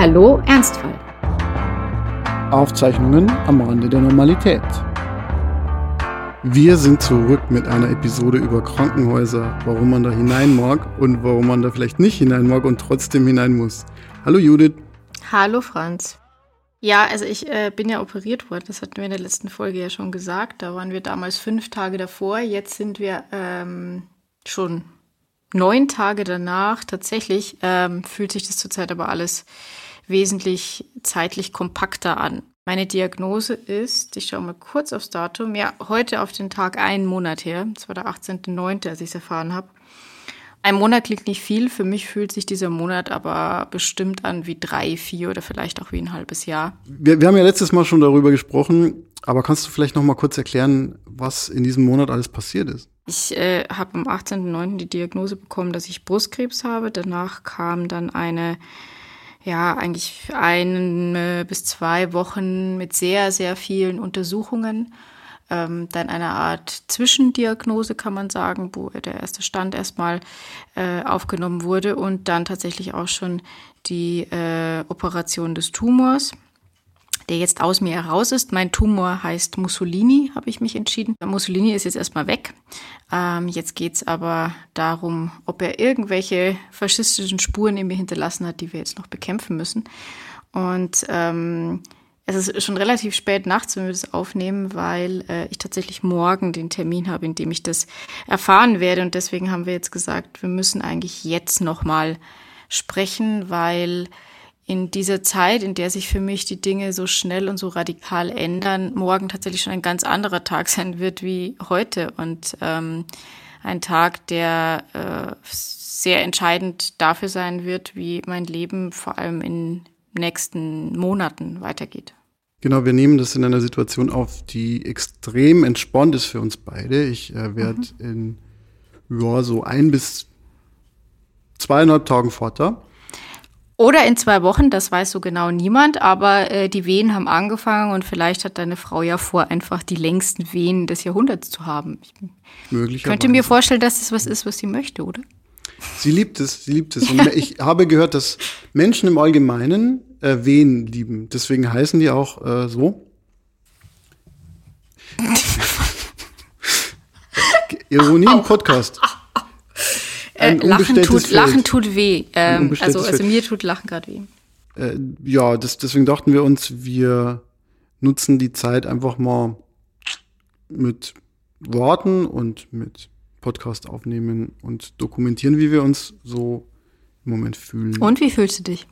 Hallo Ernstfall. Aufzeichnungen am Rande der Normalität. Wir sind zurück mit einer Episode über Krankenhäuser, warum man da hinein mag und warum man da vielleicht nicht hinein mag und trotzdem hinein muss. Hallo Judith. Hallo Franz. Ja, also ich äh, bin ja operiert worden, das hatten wir in der letzten Folge ja schon gesagt. Da waren wir damals fünf Tage davor, jetzt sind wir ähm, schon neun Tage danach. Tatsächlich ähm, fühlt sich das zurzeit aber alles wesentlich zeitlich kompakter an. Meine Diagnose ist, ich schaue mal kurz aufs Datum, ja, heute auf den Tag einen Monat her. Das war der 18.09., als ich es erfahren habe. Ein Monat klingt nicht viel, für mich fühlt sich dieser Monat aber bestimmt an wie drei, vier oder vielleicht auch wie ein halbes Jahr. Wir, wir haben ja letztes Mal schon darüber gesprochen, aber kannst du vielleicht noch mal kurz erklären, was in diesem Monat alles passiert ist? Ich äh, habe am 18.09. die Diagnose bekommen, dass ich Brustkrebs habe. Danach kam dann eine ja, eigentlich ein bis zwei Wochen mit sehr, sehr vielen Untersuchungen. Ähm, dann eine Art Zwischendiagnose, kann man sagen, wo der erste Stand erstmal äh, aufgenommen wurde und dann tatsächlich auch schon die äh, Operation des Tumors der jetzt aus mir heraus ist. Mein Tumor heißt Mussolini, habe ich mich entschieden. Mussolini ist jetzt erstmal weg. Ähm, jetzt geht's aber darum, ob er irgendwelche faschistischen Spuren in mir hinterlassen hat, die wir jetzt noch bekämpfen müssen. Und ähm, es ist schon relativ spät nachts, wenn wir das aufnehmen, weil äh, ich tatsächlich morgen den Termin habe, in dem ich das erfahren werde. Und deswegen haben wir jetzt gesagt, wir müssen eigentlich jetzt nochmal sprechen, weil in dieser Zeit, in der sich für mich die Dinge so schnell und so radikal ändern, morgen tatsächlich schon ein ganz anderer Tag sein wird wie heute und ähm, ein Tag, der äh, sehr entscheidend dafür sein wird, wie mein Leben vor allem in nächsten Monaten weitergeht. Genau, wir nehmen das in einer Situation auf, die extrem entspannt ist für uns beide. Ich äh, werde mhm. in ja, so ein bis zweieinhalb Tagen Vater. Oder in zwei Wochen, das weiß so genau niemand, aber äh, die Wehen haben angefangen und vielleicht hat deine Frau ja vor, einfach die längsten Wehen des Jahrhunderts zu haben. Ich Möglicherweise. könnte mir vorstellen, dass das was ist, was sie möchte, oder? Sie liebt es, sie liebt es. Und ich habe gehört, dass Menschen im Allgemeinen äh, Wehen lieben. Deswegen heißen die auch äh, so. Ironie im Podcast. Äh, Lachen, tut, Lachen tut weh. Ähm, also, also mir tut Lachen gerade weh. Äh, ja, das, deswegen dachten wir uns, wir nutzen die Zeit einfach mal mit Worten und mit Podcast aufnehmen und dokumentieren, wie wir uns so im Moment fühlen. Und wie fühlst du dich?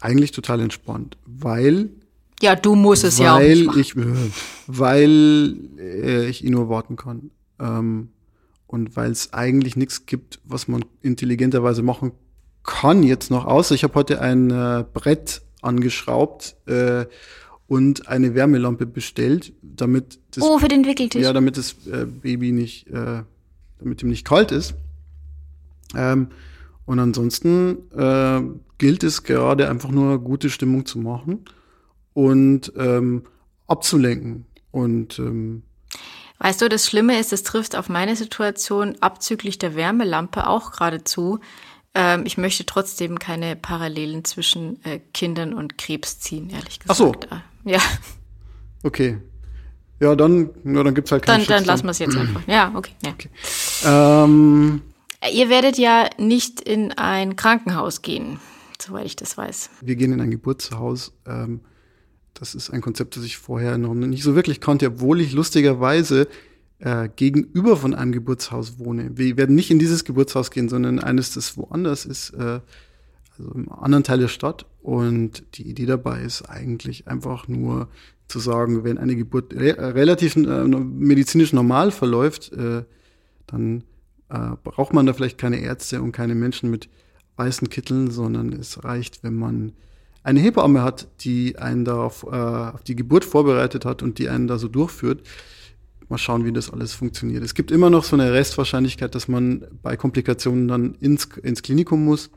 Eigentlich total entspannt, weil ja, du musst es ja auch nicht machen. Ich, weil äh, ich ihn nur warten kann. Ähm, und weil es eigentlich nichts gibt, was man intelligenterweise machen kann jetzt noch, außer ich habe heute ein äh, Brett angeschraubt äh, und eine Wärmelampe bestellt, damit das, oh, für den Wickeltisch. Ja, damit das äh, Baby nicht, äh, damit ihm nicht kalt ist. Ähm, und ansonsten äh, gilt es gerade einfach nur gute Stimmung zu machen und ähm, abzulenken. Und ähm, Weißt du, das Schlimme ist, es trifft auf meine Situation abzüglich der Wärmelampe auch geradezu. Ähm, ich möchte trotzdem keine Parallelen zwischen äh, Kindern und Krebs ziehen, ehrlich gesagt. Ach so. Äh, ja. Okay. Ja, dann, ja, dann gibt's halt keinen Dann, dann lassen wir es jetzt einfach. Ja, okay. Ja. okay. Ähm, Ihr werdet ja nicht in ein Krankenhaus gehen, soweit ich das weiß. Wir gehen in ein Geburtshaus. Ähm, das ist ein Konzept, das ich vorher noch nicht so wirklich kannte, obwohl ich lustigerweise äh, gegenüber von einem Geburtshaus wohne. Wir werden nicht in dieses Geburtshaus gehen, sondern eines, das woanders ist, äh, also im anderen Teil der Stadt. Und die Idee dabei ist eigentlich einfach nur zu sagen, wenn eine Geburt re relativ äh, medizinisch normal verläuft, äh, dann äh, braucht man da vielleicht keine Ärzte und keine Menschen mit weißen Kitteln, sondern es reicht, wenn man eine Hebamme hat, die einen da auf, äh, auf die Geburt vorbereitet hat und die einen da so durchführt. Mal schauen, wie das alles funktioniert. Es gibt immer noch so eine Restwahrscheinlichkeit, dass man bei Komplikationen dann ins, ins Klinikum muss.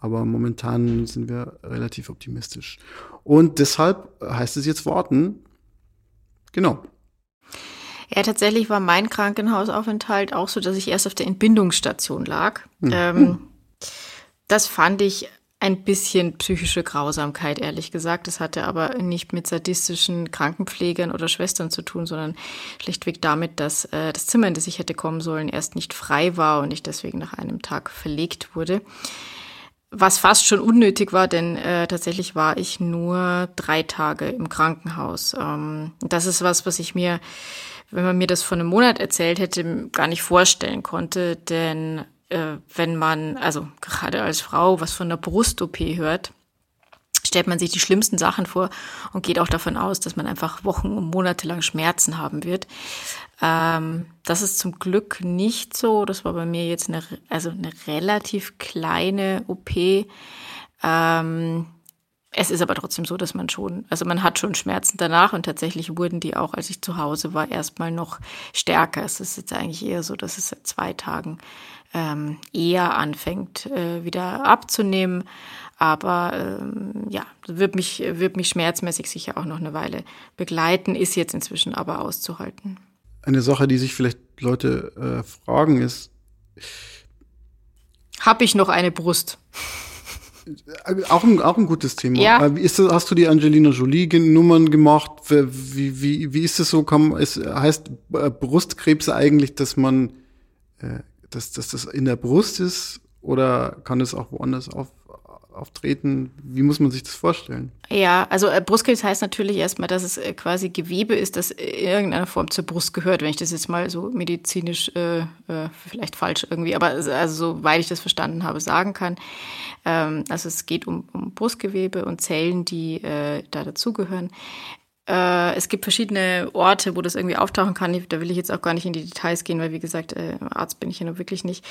Aber momentan sind wir relativ optimistisch. Und deshalb heißt es jetzt warten. Genau. Ja, tatsächlich war mein Krankenhausaufenthalt auch so, dass ich erst auf der Entbindungsstation lag. Hm. Ähm, das fand ich ein bisschen psychische Grausamkeit, ehrlich gesagt. Das hatte aber nicht mit sadistischen Krankenpflegern oder Schwestern zu tun, sondern schlichtweg damit, dass äh, das Zimmer, in das ich hätte kommen sollen, erst nicht frei war und ich deswegen nach einem Tag verlegt wurde. Was fast schon unnötig war, denn äh, tatsächlich war ich nur drei Tage im Krankenhaus. Ähm, das ist was, was ich mir, wenn man mir das vor einem Monat erzählt hätte, gar nicht vorstellen konnte, denn äh, wenn man, also gerade als Frau, was von der Brust-OP hört, stellt man sich die schlimmsten Sachen vor und geht auch davon aus, dass man einfach Wochen und Monate lang Schmerzen haben wird. Ähm, das ist zum Glück nicht so. Das war bei mir jetzt eine, also eine relativ kleine OP. Ähm, es ist aber trotzdem so, dass man schon, also man hat schon Schmerzen danach und tatsächlich wurden die auch, als ich zu Hause war, erstmal noch stärker. Es ist jetzt eigentlich eher so, dass es seit zwei Tagen ähm, eher anfängt, äh, wieder abzunehmen. Aber ähm, ja, wird mich, wird mich schmerzmäßig sicher auch noch eine Weile begleiten, ist jetzt inzwischen aber auszuhalten. Eine Sache, die sich vielleicht Leute äh, fragen, ist. Habe ich noch eine Brust? Äh, auch ein, auch ein gutes Thema. Ja. Äh, ist das, hast du die Angelina Jolie-Nummern gemacht? Wie, wie, wie ist es so? Kann, es heißt äh, Brustkrebs eigentlich, dass man äh, dass, dass das in der Brust ist oder kann es auch woanders auf, auftreten? Wie muss man sich das vorstellen? Ja, also äh, Brustkrebs heißt natürlich erstmal, dass es äh, quasi Gewebe ist, das in irgendeiner Form zur Brust gehört, wenn ich das jetzt mal so medizinisch äh, äh, vielleicht falsch irgendwie, aber also soweit ich das verstanden habe, sagen kann. Ähm, also es geht um, um Brustgewebe und Zellen, die äh, da dazugehören. Äh, es gibt verschiedene Orte, wo das irgendwie auftauchen kann. Da will ich jetzt auch gar nicht in die Details gehen, weil wie gesagt, äh, Arzt bin ich ja nur wirklich nicht.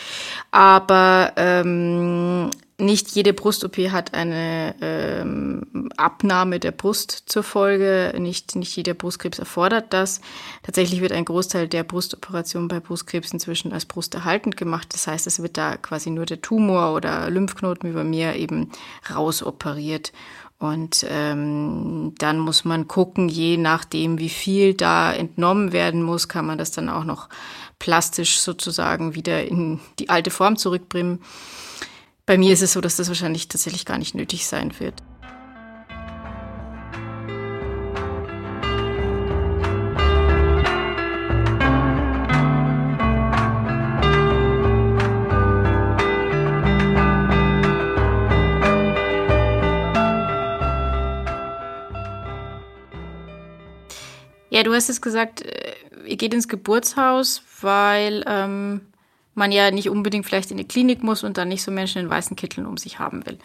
Aber ähm, nicht jede Brust-OP hat eine ähm, Abnahme der Brust zur Folge. Nicht, nicht jeder Brustkrebs erfordert das. Tatsächlich wird ein Großteil der Brustoperationen bei Brustkrebs inzwischen als brusterhaltend gemacht. Das heißt, es wird da quasi nur der Tumor oder Lymphknoten wie bei mir eben rausoperiert. Und ähm, dann muss man gucken, je nachdem, wie viel da entnommen werden muss, kann man das dann auch noch plastisch sozusagen wieder in die alte Form zurückbringen. Bei mir ist es so, dass das wahrscheinlich tatsächlich gar nicht nötig sein wird. Ja, du hast es gesagt, äh, ihr geht ins Geburtshaus, weil ähm, man ja nicht unbedingt vielleicht in die Klinik muss und dann nicht so Menschen in weißen Kitteln um sich haben will.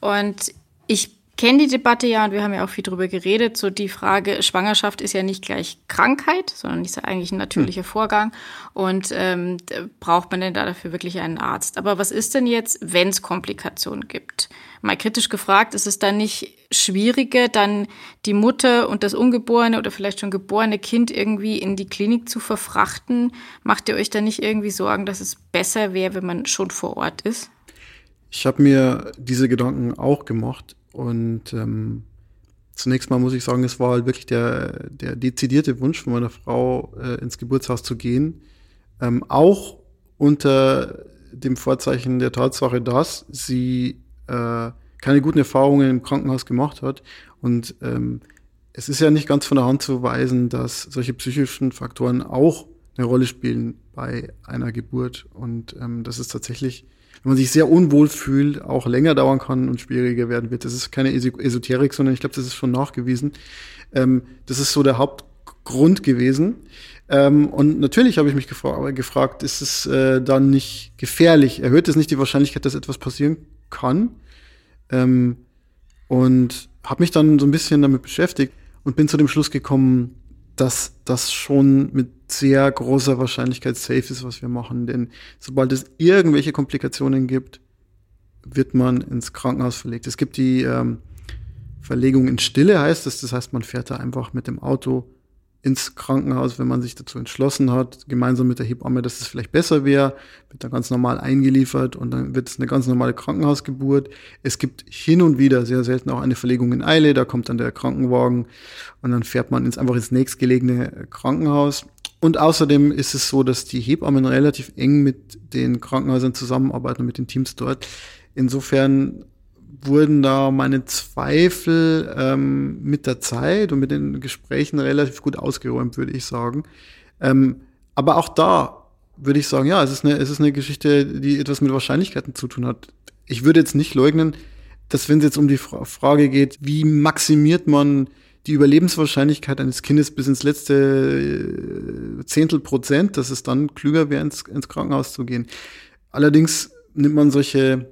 Und ich kenne die Debatte ja und wir haben ja auch viel drüber geredet. So die Frage, Schwangerschaft ist ja nicht gleich Krankheit, sondern ist ja eigentlich ein natürlicher hm. Vorgang. Und ähm, braucht man denn da dafür wirklich einen Arzt? Aber was ist denn jetzt, wenn es Komplikationen gibt? Mal kritisch gefragt, ist es dann nicht schwieriger, dann die Mutter und das ungeborene oder vielleicht schon geborene Kind irgendwie in die Klinik zu verfrachten? Macht ihr euch da nicht irgendwie Sorgen, dass es besser wäre, wenn man schon vor Ort ist? Ich habe mir diese Gedanken auch gemacht und ähm, zunächst mal muss ich sagen, es war halt wirklich der, der dezidierte Wunsch von meiner Frau, äh, ins Geburtshaus zu gehen. Ähm, auch unter dem Vorzeichen der Tatsache, dass sie äh, keine guten Erfahrungen im Krankenhaus gemacht hat. Und ähm, es ist ja nicht ganz von der Hand zu weisen, dass solche psychischen Faktoren auch eine Rolle spielen bei einer Geburt. Und ähm, das ist tatsächlich wenn man sich sehr unwohl fühlt, auch länger dauern kann und schwieriger werden wird. Das ist keine Esoterik, sondern ich glaube, das ist schon nachgewiesen. Ähm, das ist so der Hauptgrund gewesen. Ähm, und natürlich habe ich mich gefra gefragt, ist es äh, dann nicht gefährlich? Erhöht es nicht die Wahrscheinlichkeit, dass etwas passieren kann? Ähm, und habe mich dann so ein bisschen damit beschäftigt und bin zu dem Schluss gekommen, dass das schon mit sehr großer Wahrscheinlichkeit safe ist, was wir machen. Denn sobald es irgendwelche Komplikationen gibt, wird man ins Krankenhaus verlegt. Es gibt die ähm, Verlegung in Stille, heißt das. Das heißt, man fährt da einfach mit dem Auto ins Krankenhaus, wenn man sich dazu entschlossen hat, gemeinsam mit der Hebamme, dass es vielleicht besser wäre, wird dann ganz normal eingeliefert und dann wird es eine ganz normale Krankenhausgeburt. Es gibt hin und wieder sehr selten auch eine Verlegung in Eile, da kommt dann der Krankenwagen und dann fährt man ins, einfach ins nächstgelegene Krankenhaus. Und außerdem ist es so, dass die Hebammen relativ eng mit den Krankenhäusern zusammenarbeiten, mit den Teams dort. Insofern wurden da meine Zweifel ähm, mit der Zeit und mit den Gesprächen relativ gut ausgeräumt, würde ich sagen. Ähm, aber auch da würde ich sagen, ja, es ist, eine, es ist eine Geschichte, die etwas mit Wahrscheinlichkeiten zu tun hat. Ich würde jetzt nicht leugnen, dass wenn es jetzt um die Frage geht, wie maximiert man die Überlebenswahrscheinlichkeit eines Kindes bis ins letzte äh, Zehntel Prozent, dass es dann klüger wäre, ins, ins Krankenhaus zu gehen. Allerdings nimmt man solche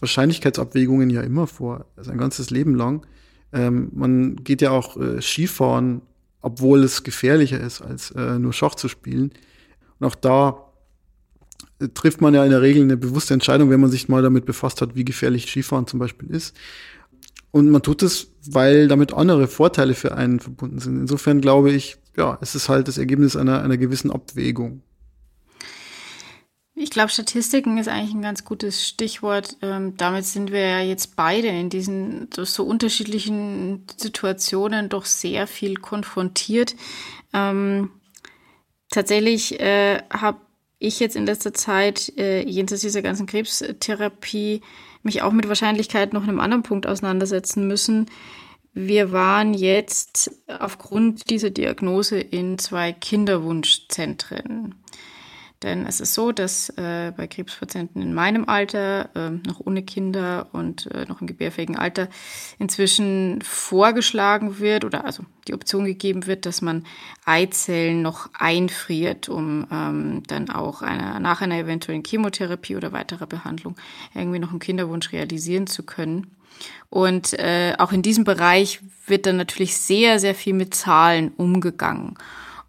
Wahrscheinlichkeitsabwägungen ja immer vor, also ein ganzes Leben lang. Ähm, man geht ja auch äh, Skifahren, obwohl es gefährlicher ist, als äh, nur Schach zu spielen. Und auch da äh, trifft man ja in der Regel eine bewusste Entscheidung, wenn man sich mal damit befasst hat, wie gefährlich Skifahren zum Beispiel ist. Und man tut es, weil damit andere Vorteile für einen verbunden sind. Insofern glaube ich, ja, es ist halt das Ergebnis einer, einer gewissen Abwägung. Ich glaube, Statistiken ist eigentlich ein ganz gutes Stichwort. Ähm, damit sind wir ja jetzt beide in diesen so unterschiedlichen Situationen doch sehr viel konfrontiert. Ähm, tatsächlich äh, habe ich jetzt in letzter Zeit, äh, jenseits dieser ganzen Krebstherapie, mich auch mit Wahrscheinlichkeit noch in einem anderen Punkt auseinandersetzen müssen. Wir waren jetzt aufgrund dieser Diagnose in zwei Kinderwunschzentren. Denn es ist so, dass äh, bei Krebspatienten in meinem Alter, äh, noch ohne Kinder und äh, noch im gebärfähigen Alter, inzwischen vorgeschlagen wird oder also die Option gegeben wird, dass man Eizellen noch einfriert, um ähm, dann auch einer, nach einer eventuellen Chemotherapie oder weiterer Behandlung irgendwie noch einen Kinderwunsch realisieren zu können. Und äh, auch in diesem Bereich wird dann natürlich sehr, sehr viel mit Zahlen umgegangen.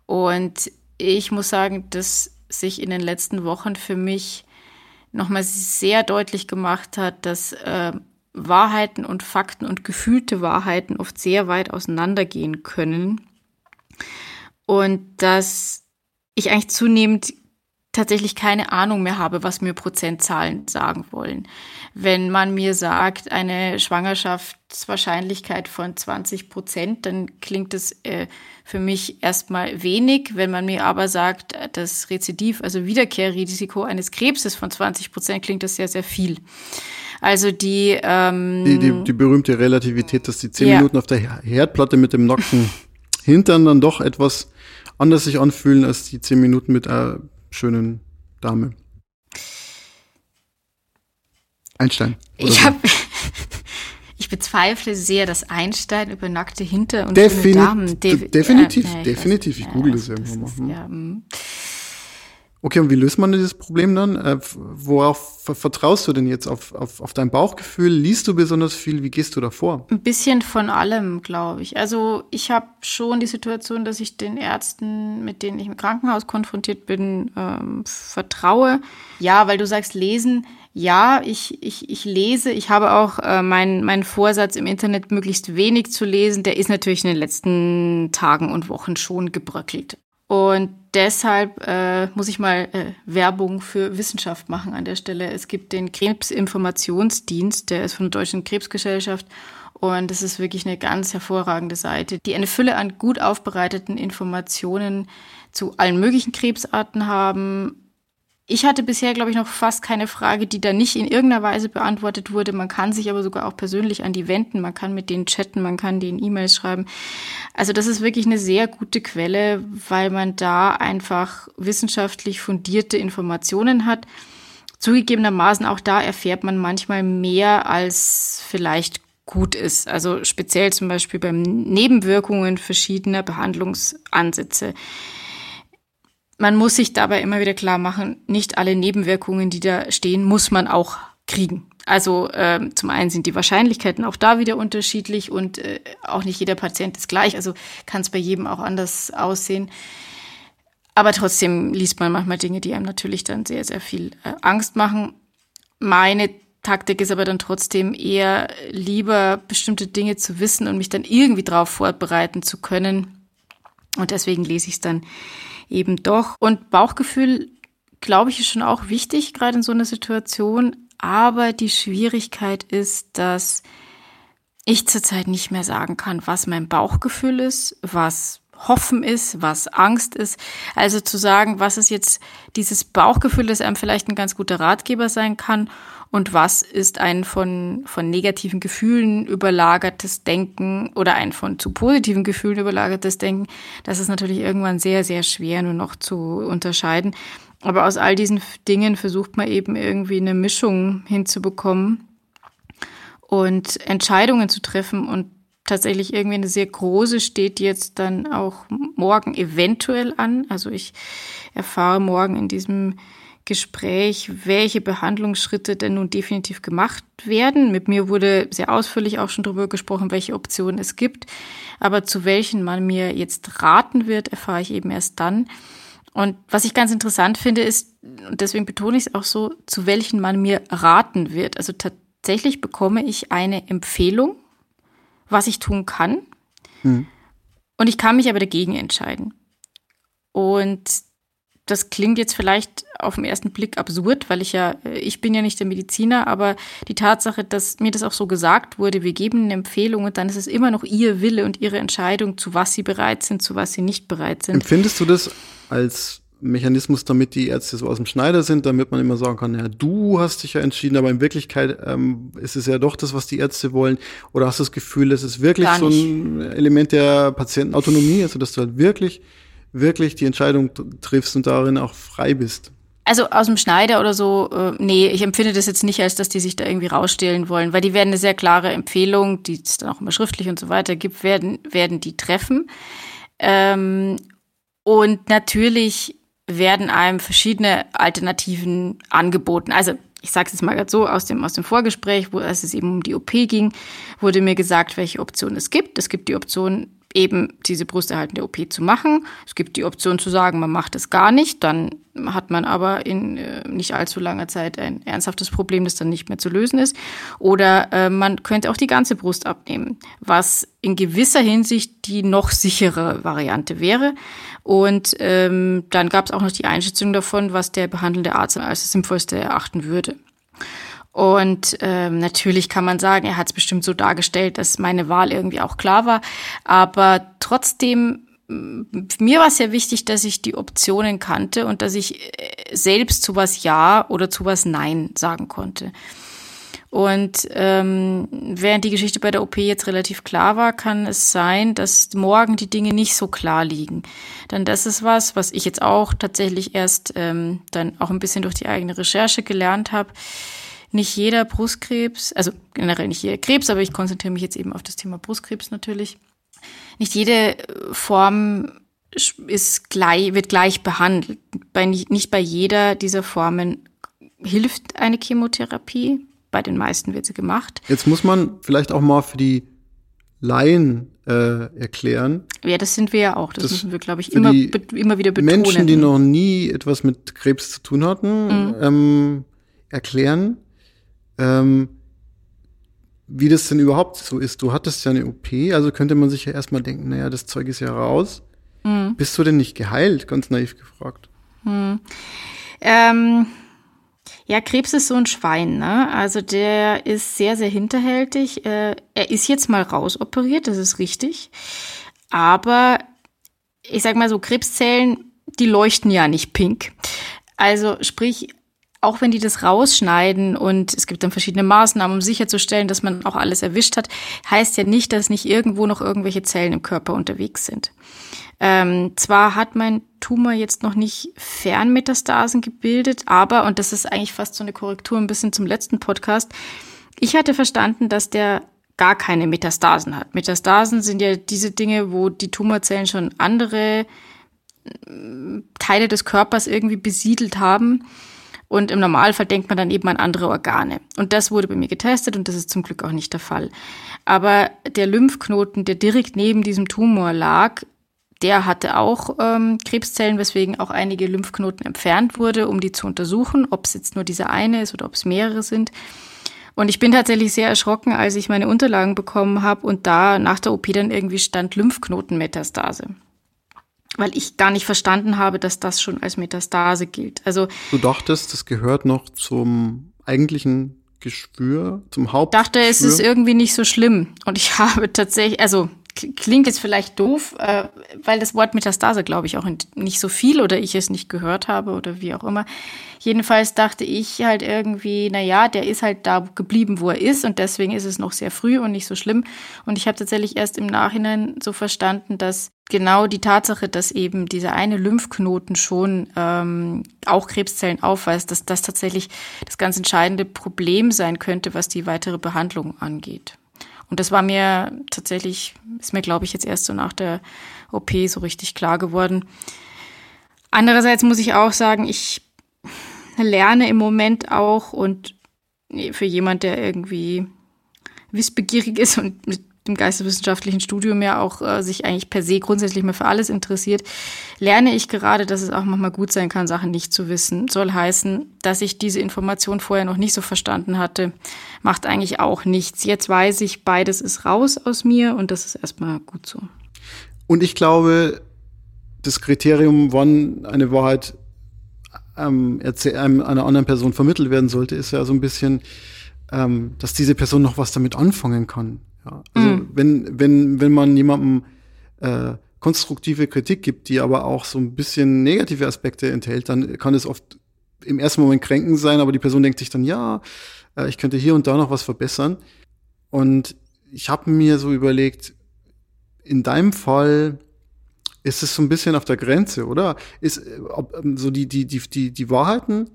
Und ich muss sagen, das sich in den letzten Wochen für mich nochmal sehr deutlich gemacht hat, dass äh, Wahrheiten und Fakten und gefühlte Wahrheiten oft sehr weit auseinandergehen können. Und dass ich eigentlich zunehmend tatsächlich keine Ahnung mehr habe, was mir Prozentzahlen sagen wollen. Wenn man mir sagt, eine Schwangerschaftswahrscheinlichkeit von 20 Prozent, dann klingt das äh, für mich erstmal wenig. Wenn man mir aber sagt, das Rezidiv, also Wiederkehrrisiko eines Krebses von 20 Prozent, klingt das sehr, sehr viel. Also die, ähm, die, die, die berühmte Relativität, dass die zehn ja. Minuten auf der Herdplatte mit dem nackten Hintern dann doch etwas anders sich anfühlen als die zehn Minuten mit einer schönen Dame. Einstein. Ich habe ich bezweifle sehr, dass Einstein über nackte Hinter- und Defini Damen. De definitiv, äh, definitiv. Ich google das irgendwann mal. Ja, hm. Okay, und wie löst man dieses Problem dann? Äh, worauf vertraust du denn jetzt? Auf, auf, auf dein Bauchgefühl? Liest du besonders viel? Wie gehst du da vor? Ein bisschen von allem, glaube ich. Also ich habe schon die Situation, dass ich den Ärzten, mit denen ich im Krankenhaus konfrontiert bin, ähm, vertraue. Ja, weil du sagst, lesen. Ja, ich, ich, ich lese. Ich habe auch äh, meinen mein Vorsatz im Internet möglichst wenig zu lesen. Der ist natürlich in den letzten Tagen und Wochen schon gebröckelt. Und deshalb äh, muss ich mal äh, Werbung für Wissenschaft machen an der Stelle. Es gibt den Krebsinformationsdienst, der ist von der Deutschen Krebsgesellschaft. Und das ist wirklich eine ganz hervorragende Seite, die eine Fülle an gut aufbereiteten Informationen zu allen möglichen Krebsarten haben, ich hatte bisher, glaube ich, noch fast keine Frage, die da nicht in irgendeiner Weise beantwortet wurde. Man kann sich aber sogar auch persönlich an die wenden, man kann mit denen chatten, man kann denen E-Mails schreiben. Also das ist wirklich eine sehr gute Quelle, weil man da einfach wissenschaftlich fundierte Informationen hat. Zugegebenermaßen auch da erfährt man manchmal mehr als vielleicht gut ist. Also speziell zum Beispiel beim Nebenwirkungen verschiedener Behandlungsansätze. Man muss sich dabei immer wieder klar machen, nicht alle Nebenwirkungen, die da stehen, muss man auch kriegen. Also äh, zum einen sind die Wahrscheinlichkeiten auch da wieder unterschiedlich und äh, auch nicht jeder Patient ist gleich. Also kann es bei jedem auch anders aussehen. Aber trotzdem liest man manchmal Dinge, die einem natürlich dann sehr, sehr viel äh, Angst machen. Meine Taktik ist aber dann trotzdem eher lieber bestimmte Dinge zu wissen und mich dann irgendwie darauf vorbereiten zu können. Und deswegen lese ich es dann eben doch. Und Bauchgefühl, glaube ich, ist schon auch wichtig, gerade in so einer Situation. Aber die Schwierigkeit ist, dass ich zurzeit nicht mehr sagen kann, was mein Bauchgefühl ist, was Hoffen ist, was Angst ist. Also zu sagen, was ist jetzt dieses Bauchgefühl, das einem vielleicht ein ganz guter Ratgeber sein kann und was ist ein von, von negativen Gefühlen überlagertes Denken oder ein von zu positiven Gefühlen überlagertes Denken. Das ist natürlich irgendwann sehr, sehr schwer nur noch zu unterscheiden. Aber aus all diesen Dingen versucht man eben irgendwie eine Mischung hinzubekommen und Entscheidungen zu treffen und tatsächlich irgendwie eine sehr große steht jetzt dann auch morgen eventuell an. Also ich erfahre morgen in diesem Gespräch, welche Behandlungsschritte denn nun definitiv gemacht werden. Mit mir wurde sehr ausführlich auch schon darüber gesprochen, welche Optionen es gibt. Aber zu welchen man mir jetzt raten wird, erfahre ich eben erst dann. Und was ich ganz interessant finde, ist, und deswegen betone ich es auch so, zu welchen man mir raten wird. Also tatsächlich bekomme ich eine Empfehlung, was ich tun kann. Hm. Und ich kann mich aber dagegen entscheiden. Und das klingt jetzt vielleicht auf den ersten Blick absurd, weil ich ja, ich bin ja nicht der Mediziner, aber die Tatsache, dass mir das auch so gesagt wurde, wir geben eine Empfehlung und dann ist es immer noch ihr Wille und ihre Entscheidung, zu was sie bereit sind, zu was sie nicht bereit sind. Empfindest du das als Mechanismus, damit die Ärzte so aus dem Schneider sind, damit man immer sagen kann, ja, du hast dich ja entschieden, aber in Wirklichkeit ähm, ist es ja doch das, was die Ärzte wollen. Oder hast du das Gefühl, es ist wirklich so ein Element der Patientenautonomie, also dass du halt wirklich wirklich die Entscheidung triffst und darin auch frei bist. Also aus dem Schneider oder so, äh, nee, ich empfinde das jetzt nicht als, dass die sich da irgendwie rausstehlen wollen, weil die werden eine sehr klare Empfehlung, die es dann auch immer schriftlich und so weiter gibt, werden, werden die treffen. Ähm, und natürlich werden einem verschiedene Alternativen angeboten. Also ich sage es jetzt mal gerade so, aus dem, aus dem Vorgespräch, wo als es eben um die OP ging, wurde mir gesagt, welche Optionen es gibt. Es gibt die Option, eben diese brusterhaltende OP zu machen. Es gibt die Option zu sagen, man macht es gar nicht. Dann hat man aber in äh, nicht allzu langer Zeit ein ernsthaftes Problem, das dann nicht mehr zu lösen ist. Oder äh, man könnte auch die ganze Brust abnehmen, was in gewisser Hinsicht die noch sichere Variante wäre. Und ähm, dann gab es auch noch die Einschätzung davon, was der behandelnde Arzt als das Sinnvollste erachten würde. Und ähm, natürlich kann man sagen, er hat es bestimmt so dargestellt, dass meine Wahl irgendwie auch klar war. Aber trotzdem, mir war es sehr wichtig, dass ich die Optionen kannte und dass ich äh, selbst zu was Ja oder zu was Nein sagen konnte. Und ähm, während die Geschichte bei der OP jetzt relativ klar war, kann es sein, dass morgen die Dinge nicht so klar liegen. Denn das ist was, was ich jetzt auch tatsächlich erst ähm, dann auch ein bisschen durch die eigene Recherche gelernt habe nicht jeder Brustkrebs, also generell nicht jeder Krebs, aber ich konzentriere mich jetzt eben auf das Thema Brustkrebs natürlich. Nicht jede äh, Form ist gleich, wird gleich behandelt. Bei, nicht bei jeder dieser Formen hilft eine Chemotherapie. Bei den meisten wird sie gemacht. Jetzt muss man vielleicht auch mal für die Laien äh, erklären. Ja, das sind wir ja auch. Das, das müssen wir, glaube ich, immer, immer wieder betonen. Menschen, die noch nie etwas mit Krebs zu tun hatten, mhm. ähm, erklären, ähm, wie das denn überhaupt so ist. Du hattest ja eine OP, also könnte man sich ja erstmal denken, naja, das Zeug ist ja raus. Mhm. Bist du denn nicht geheilt? Ganz naiv gefragt. Mhm. Ähm, ja, Krebs ist so ein Schwein, ne? Also der ist sehr, sehr hinterhältig. Äh, er ist jetzt mal rausoperiert, das ist richtig. Aber ich sag mal so, Krebszellen, die leuchten ja nicht pink. Also sprich, auch wenn die das rausschneiden und es gibt dann verschiedene Maßnahmen, um sicherzustellen, dass man auch alles erwischt hat, heißt ja nicht, dass nicht irgendwo noch irgendwelche Zellen im Körper unterwegs sind. Ähm, zwar hat mein Tumor jetzt noch nicht Fernmetastasen gebildet, aber, und das ist eigentlich fast so eine Korrektur ein bisschen zum letzten Podcast, ich hatte verstanden, dass der gar keine Metastasen hat. Metastasen sind ja diese Dinge, wo die Tumorzellen schon andere äh, Teile des Körpers irgendwie besiedelt haben und im Normalfall denkt man dann eben an andere Organe. Und das wurde bei mir getestet und das ist zum Glück auch nicht der Fall. Aber der Lymphknoten, der direkt neben diesem Tumor lag, der hatte auch ähm, Krebszellen, weswegen auch einige Lymphknoten entfernt wurde, um die zu untersuchen, ob es jetzt nur dieser eine ist oder ob es mehrere sind. Und ich bin tatsächlich sehr erschrocken, als ich meine Unterlagen bekommen habe und da nach der OP dann irgendwie stand Lymphknotenmetastase weil ich gar nicht verstanden habe, dass das schon als Metastase gilt. Also du dachtest, das gehört noch zum eigentlichen Geschwür, zum Haupt. Dachte, es ist irgendwie nicht so schlimm. Und ich habe tatsächlich, also klingt jetzt vielleicht doof, äh, weil das Wort Metastase, glaube ich, auch nicht so viel oder ich es nicht gehört habe oder wie auch immer. Jedenfalls dachte ich halt irgendwie, na ja, der ist halt da geblieben, wo er ist und deswegen ist es noch sehr früh und nicht so schlimm. Und ich habe tatsächlich erst im Nachhinein so verstanden, dass genau die Tatsache, dass eben dieser eine Lymphknoten schon ähm, auch Krebszellen aufweist, dass das tatsächlich das ganz entscheidende Problem sein könnte, was die weitere Behandlung angeht. Und das war mir tatsächlich, ist mir, glaube ich, jetzt erst so nach der OP so richtig klar geworden. Andererseits muss ich auch sagen, ich lerne im Moment auch und für jemand, der irgendwie wissbegierig ist und mit dem geisteswissenschaftlichen Studium ja auch äh, sich eigentlich per se grundsätzlich mal für alles interessiert, lerne ich gerade, dass es auch manchmal gut sein kann, Sachen nicht zu wissen. Soll heißen, dass ich diese Information vorher noch nicht so verstanden hatte, macht eigentlich auch nichts. Jetzt weiß ich, beides ist raus aus mir und das ist erstmal gut so. Und ich glaube, das Kriterium, wann eine Wahrheit ähm, ähm, einer anderen Person vermittelt werden sollte, ist ja so ein bisschen, ähm, dass diese Person noch was damit anfangen kann. Ja, also mhm. wenn, wenn, wenn man jemandem äh, konstruktive Kritik gibt, die aber auch so ein bisschen negative Aspekte enthält, dann kann es oft im ersten Moment kränken sein, aber die Person denkt sich dann, ja, äh, ich könnte hier und da noch was verbessern. Und ich habe mir so überlegt, in deinem Fall ist es so ein bisschen auf der Grenze, oder? Ist ob, ähm, so die, die, die, die, die Wahrheiten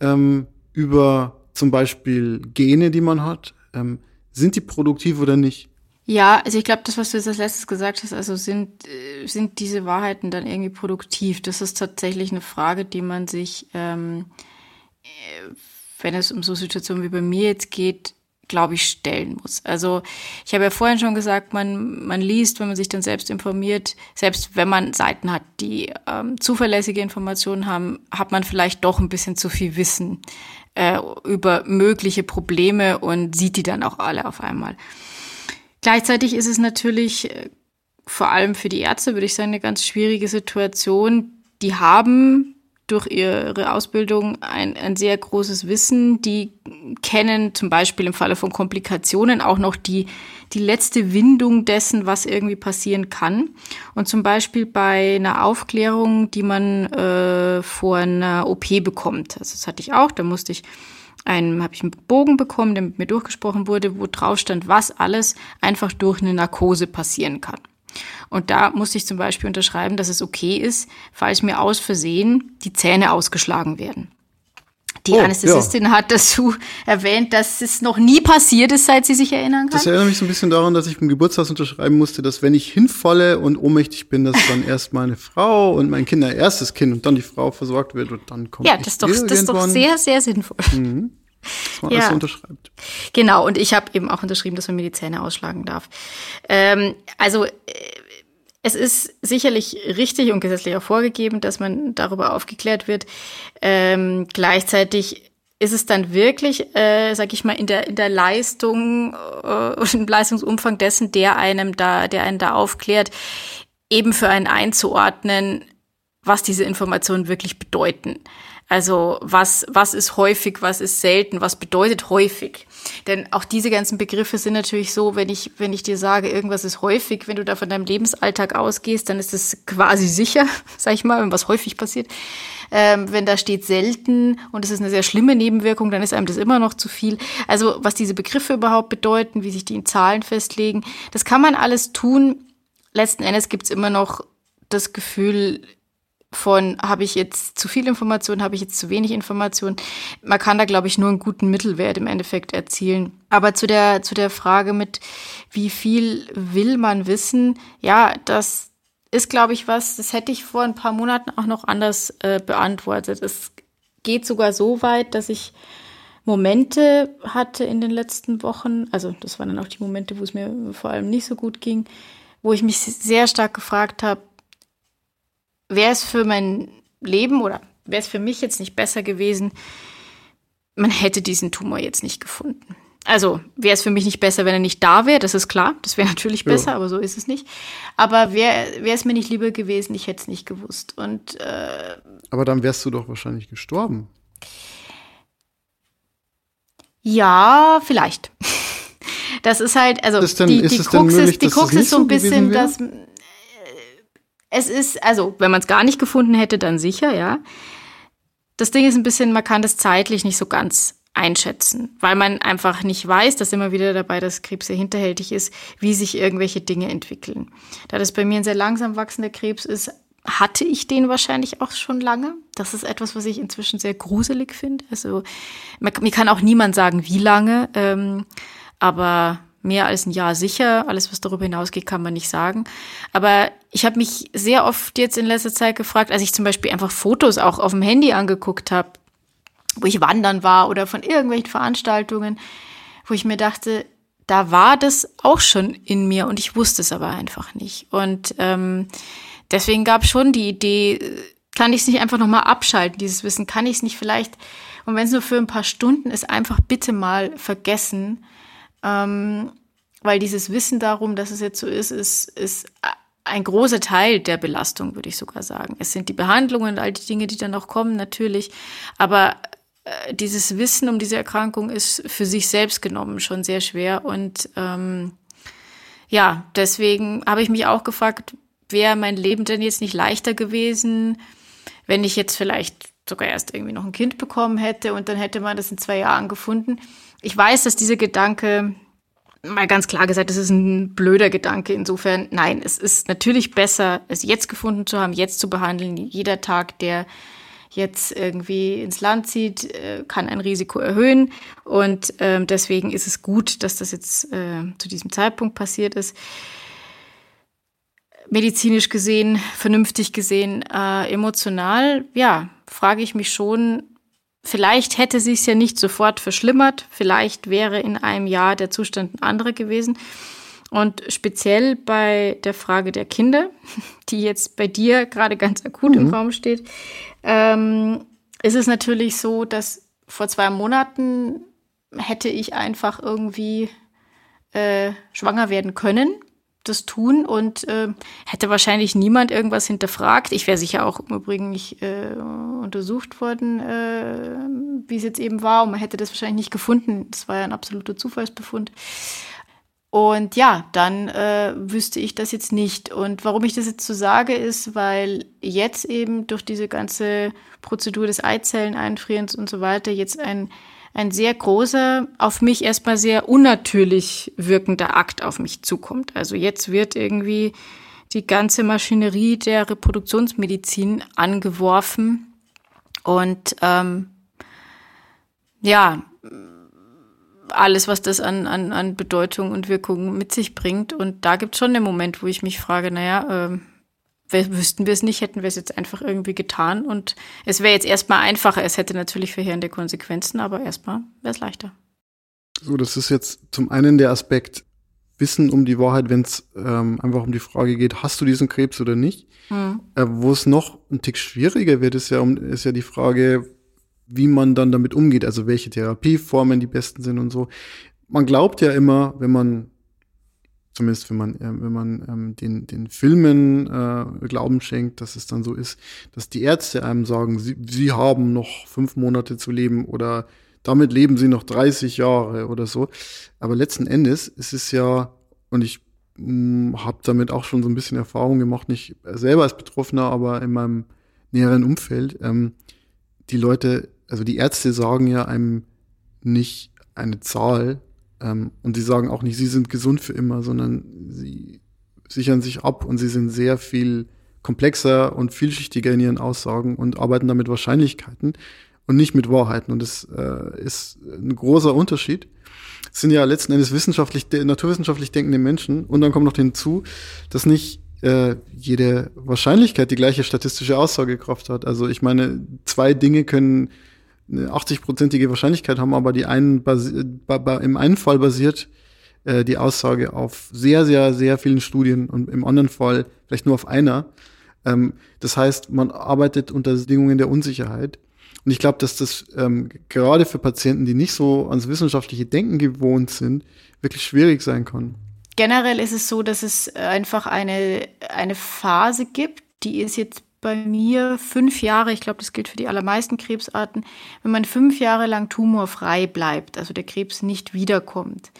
ähm, über zum Beispiel Gene, die man hat, ähm, sind die produktiv oder nicht? Ja, also ich glaube, das, was du jetzt als letztes gesagt hast, also sind, äh, sind diese Wahrheiten dann irgendwie produktiv? Das ist tatsächlich eine Frage, die man sich, ähm, äh, wenn es um so Situationen wie bei mir jetzt geht, glaube ich, stellen muss. Also ich habe ja vorhin schon gesagt, man, man liest, wenn man sich dann selbst informiert, selbst wenn man Seiten hat, die ähm, zuverlässige Informationen haben, hat man vielleicht doch ein bisschen zu viel Wissen äh, über mögliche Probleme und sieht die dann auch alle auf einmal. Gleichzeitig ist es natürlich äh, vor allem für die Ärzte, würde ich sagen, eine ganz schwierige Situation. Die haben durch ihre Ausbildung ein, ein sehr großes Wissen. Die kennen zum Beispiel im Falle von Komplikationen auch noch die, die letzte Windung dessen, was irgendwie passieren kann. Und zum Beispiel bei einer Aufklärung, die man äh, vor einer OP bekommt. Also das hatte ich auch, da musste ich einen, habe ich einen Bogen bekommen, der mit mir durchgesprochen wurde, wo drauf stand, was alles einfach durch eine Narkose passieren kann. Und da musste ich zum Beispiel unterschreiben, dass es okay ist, falls mir aus Versehen die Zähne ausgeschlagen werden. Die oh, Anästhesistin ja. hat dazu erwähnt, dass es noch nie passiert ist, seit sie sich erinnern kann. Das erinnert mich so ein bisschen daran, dass ich im Geburtstag unterschreiben musste, dass wenn ich hinfalle und ohnmächtig bin, dass dann erst meine Frau und mein Kinder erstes Kind und dann die Frau versorgt wird und dann kommt Ja, das ist doch, das ist doch sehr, sehr sinnvoll. Mhm. Dass man ja. alles unterschreibt. Genau, und ich habe eben auch unterschrieben, dass man mir die Zähne ausschlagen darf. Ähm, also äh, es ist sicherlich richtig und gesetzlich auch vorgegeben, dass man darüber aufgeklärt wird. Ähm, gleichzeitig ist es dann wirklich, äh, sag ich mal, in der in der Leistung äh, im Leistungsumfang dessen, der einem da, der einen da aufklärt, eben für einen einzuordnen, was diese Informationen wirklich bedeuten. Also was, was ist häufig, was ist selten, was bedeutet häufig? Denn auch diese ganzen Begriffe sind natürlich so, wenn ich, wenn ich dir sage, irgendwas ist häufig, wenn du da von deinem Lebensalltag ausgehst, dann ist es quasi sicher, sag ich mal, wenn was häufig passiert. Ähm, wenn da steht selten und es ist eine sehr schlimme Nebenwirkung, dann ist einem das immer noch zu viel. Also was diese Begriffe überhaupt bedeuten, wie sich die in Zahlen festlegen, das kann man alles tun. Letzten Endes gibt's immer noch das Gefühl, von habe ich jetzt zu viel Information, habe ich jetzt zu wenig Information. Man kann da, glaube ich, nur einen guten Mittelwert im Endeffekt erzielen. Aber zu der, zu der Frage mit, wie viel will man wissen, ja, das ist, glaube ich, was, das hätte ich vor ein paar Monaten auch noch anders äh, beantwortet. Es geht sogar so weit, dass ich Momente hatte in den letzten Wochen, also das waren dann auch die Momente, wo es mir vor allem nicht so gut ging, wo ich mich sehr stark gefragt habe, wäre es für mein Leben oder wäre es für mich jetzt nicht besser gewesen, man hätte diesen Tumor jetzt nicht gefunden. Also wäre es für mich nicht besser, wenn er nicht da wäre, das ist klar, das wäre natürlich besser, ja. aber so ist es nicht. Aber wäre es mir nicht lieber gewesen, ich hätte es nicht gewusst. Und äh, aber dann wärst du doch wahrscheinlich gestorben. Ja, vielleicht. das ist halt, also ist denn, die, ist die es Krux, ist, die Krux ist so ein bisschen, dass es ist, also wenn man es gar nicht gefunden hätte, dann sicher, ja. Das Ding ist ein bisschen, man kann das zeitlich nicht so ganz einschätzen, weil man einfach nicht weiß, dass immer wieder dabei, dass Krebs sehr hinterhältig ist, wie sich irgendwelche Dinge entwickeln. Da das bei mir ein sehr langsam wachsender Krebs ist, hatte ich den wahrscheinlich auch schon lange. Das ist etwas, was ich inzwischen sehr gruselig finde. Also man, mir kann auch niemand sagen, wie lange, ähm, aber mehr als ein Jahr sicher. Alles, was darüber hinausgeht, kann man nicht sagen. Aber ich habe mich sehr oft jetzt in letzter Zeit gefragt, als ich zum Beispiel einfach Fotos auch auf dem Handy angeguckt habe, wo ich wandern war oder von irgendwelchen Veranstaltungen, wo ich mir dachte, da war das auch schon in mir und ich wusste es aber einfach nicht. Und ähm, deswegen gab es schon die Idee, kann ich es nicht einfach nochmal abschalten, dieses Wissen, kann ich es nicht vielleicht, und wenn es nur für ein paar Stunden ist, einfach bitte mal vergessen, ähm, weil dieses Wissen darum, dass es jetzt so ist, ist, ist ein großer Teil der Belastung, würde ich sogar sagen. Es sind die Behandlungen und all die Dinge, die dann noch kommen, natürlich. Aber äh, dieses Wissen um diese Erkrankung ist für sich selbst genommen schon sehr schwer. Und ähm, ja, deswegen habe ich mich auch gefragt, wäre mein Leben denn jetzt nicht leichter gewesen, wenn ich jetzt vielleicht sogar erst irgendwie noch ein Kind bekommen hätte und dann hätte man das in zwei Jahren gefunden. Ich weiß, dass dieser Gedanke, mal ganz klar gesagt, das ist ein blöder Gedanke. Insofern, nein, es ist natürlich besser, es jetzt gefunden zu haben, jetzt zu behandeln. Jeder Tag, der jetzt irgendwie ins Land zieht, äh, kann ein Risiko erhöhen. Und ähm, deswegen ist es gut, dass das jetzt äh, zu diesem Zeitpunkt passiert ist. Medizinisch gesehen, vernünftig gesehen, äh, emotional, ja, frage ich mich schon, vielleicht hätte sich ja nicht sofort verschlimmert, vielleicht wäre in einem Jahr der Zustand ein anderer gewesen. Und speziell bei der Frage der Kinder, die jetzt bei dir gerade ganz akut mhm. im Raum steht, ähm, ist es natürlich so, dass vor zwei Monaten hätte ich einfach irgendwie äh, schwanger werden können, das tun und äh, hätte wahrscheinlich niemand irgendwas hinterfragt. Ich wäre sicher auch im Übrigen nicht äh, untersucht worden, äh, wie es jetzt eben war und man hätte das wahrscheinlich nicht gefunden. Das war ja ein absoluter Zufallsbefund. Und ja, dann äh, wüsste ich das jetzt nicht. Und warum ich das jetzt so sage, ist, weil jetzt eben durch diese ganze Prozedur des Eizelleneinfrierens und so weiter jetzt ein, ein sehr großer, auf mich erstmal sehr unnatürlich wirkender Akt auf mich zukommt. Also jetzt wird irgendwie die ganze Maschinerie der Reproduktionsmedizin angeworfen. Und ähm, ja, alles, was das an, an, an Bedeutung und Wirkung mit sich bringt. Und da gibt es schon den Moment, wo ich mich frage, naja, äh, wüssten wir es nicht, hätten wir es jetzt einfach irgendwie getan. Und es wäre jetzt erstmal einfacher. Es hätte natürlich verheerende Konsequenzen, aber erstmal wäre es leichter. So, das ist jetzt zum einen der Aspekt Wissen um die Wahrheit, wenn es ähm, einfach um die Frage geht, hast du diesen Krebs oder nicht. Hm. Äh, wo es noch ein Tick schwieriger wird, ist ja, um, ist ja die Frage, wie man dann damit umgeht, also welche Therapieformen die besten sind und so. Man glaubt ja immer, wenn man, zumindest wenn man, äh, wenn man ähm, den, den Filmen äh, Glauben schenkt, dass es dann so ist, dass die Ärzte einem sagen, sie, sie haben noch fünf Monate zu leben oder damit leben sie noch 30 Jahre oder so. Aber letzten Endes ist es ja, und ich hm, habe damit auch schon so ein bisschen Erfahrung gemacht, nicht selber als Betroffener, aber in meinem näheren Umfeld, ähm, die Leute also die Ärzte sagen ja einem nicht eine Zahl ähm, und sie sagen auch nicht, sie sind gesund für immer, sondern sie sichern sich ab und sie sind sehr viel komplexer und vielschichtiger in ihren Aussagen und arbeiten damit Wahrscheinlichkeiten und nicht mit Wahrheiten. Und das äh, ist ein großer Unterschied. Es sind ja letzten Endes wissenschaftlich, naturwissenschaftlich denkende Menschen. Und dann kommt noch hinzu, dass nicht äh, jede Wahrscheinlichkeit die gleiche statistische Aussagekraft hat. Also ich meine, zwei Dinge können eine 80-prozentige Wahrscheinlichkeit haben, aber die einen im einen Fall basiert äh, die Aussage auf sehr, sehr, sehr vielen Studien und im anderen Fall vielleicht nur auf einer. Ähm, das heißt, man arbeitet unter Bedingungen der Unsicherheit. Und ich glaube, dass das ähm, gerade für Patienten, die nicht so ans wissenschaftliche Denken gewohnt sind, wirklich schwierig sein kann. Generell ist es so, dass es einfach eine, eine Phase gibt, die ist jetzt bei mir fünf Jahre, ich glaube, das gilt für die allermeisten Krebsarten, wenn man fünf Jahre lang tumorfrei bleibt, also der Krebs nicht wiederkommt,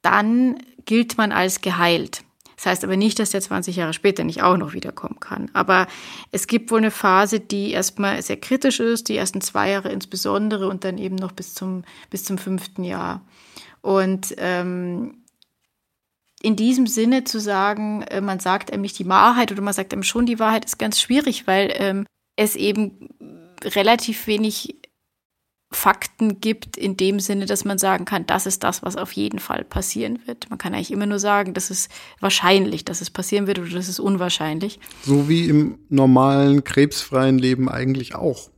dann gilt man als geheilt. Das heißt aber nicht, dass der 20 Jahre später nicht auch noch wiederkommen kann. Aber es gibt wohl eine Phase, die erstmal sehr kritisch ist, die ersten zwei Jahre insbesondere und dann eben noch bis zum, bis zum fünften Jahr. Und ähm, in diesem Sinne zu sagen, äh, man sagt einem nicht die Wahrheit oder man sagt einem schon die Wahrheit, ist ganz schwierig, weil ähm, es eben relativ wenig Fakten gibt, in dem Sinne, dass man sagen kann, das ist das, was auf jeden Fall passieren wird. Man kann eigentlich immer nur sagen, das ist wahrscheinlich, dass es passieren wird oder das ist unwahrscheinlich. So wie im normalen krebsfreien Leben eigentlich auch.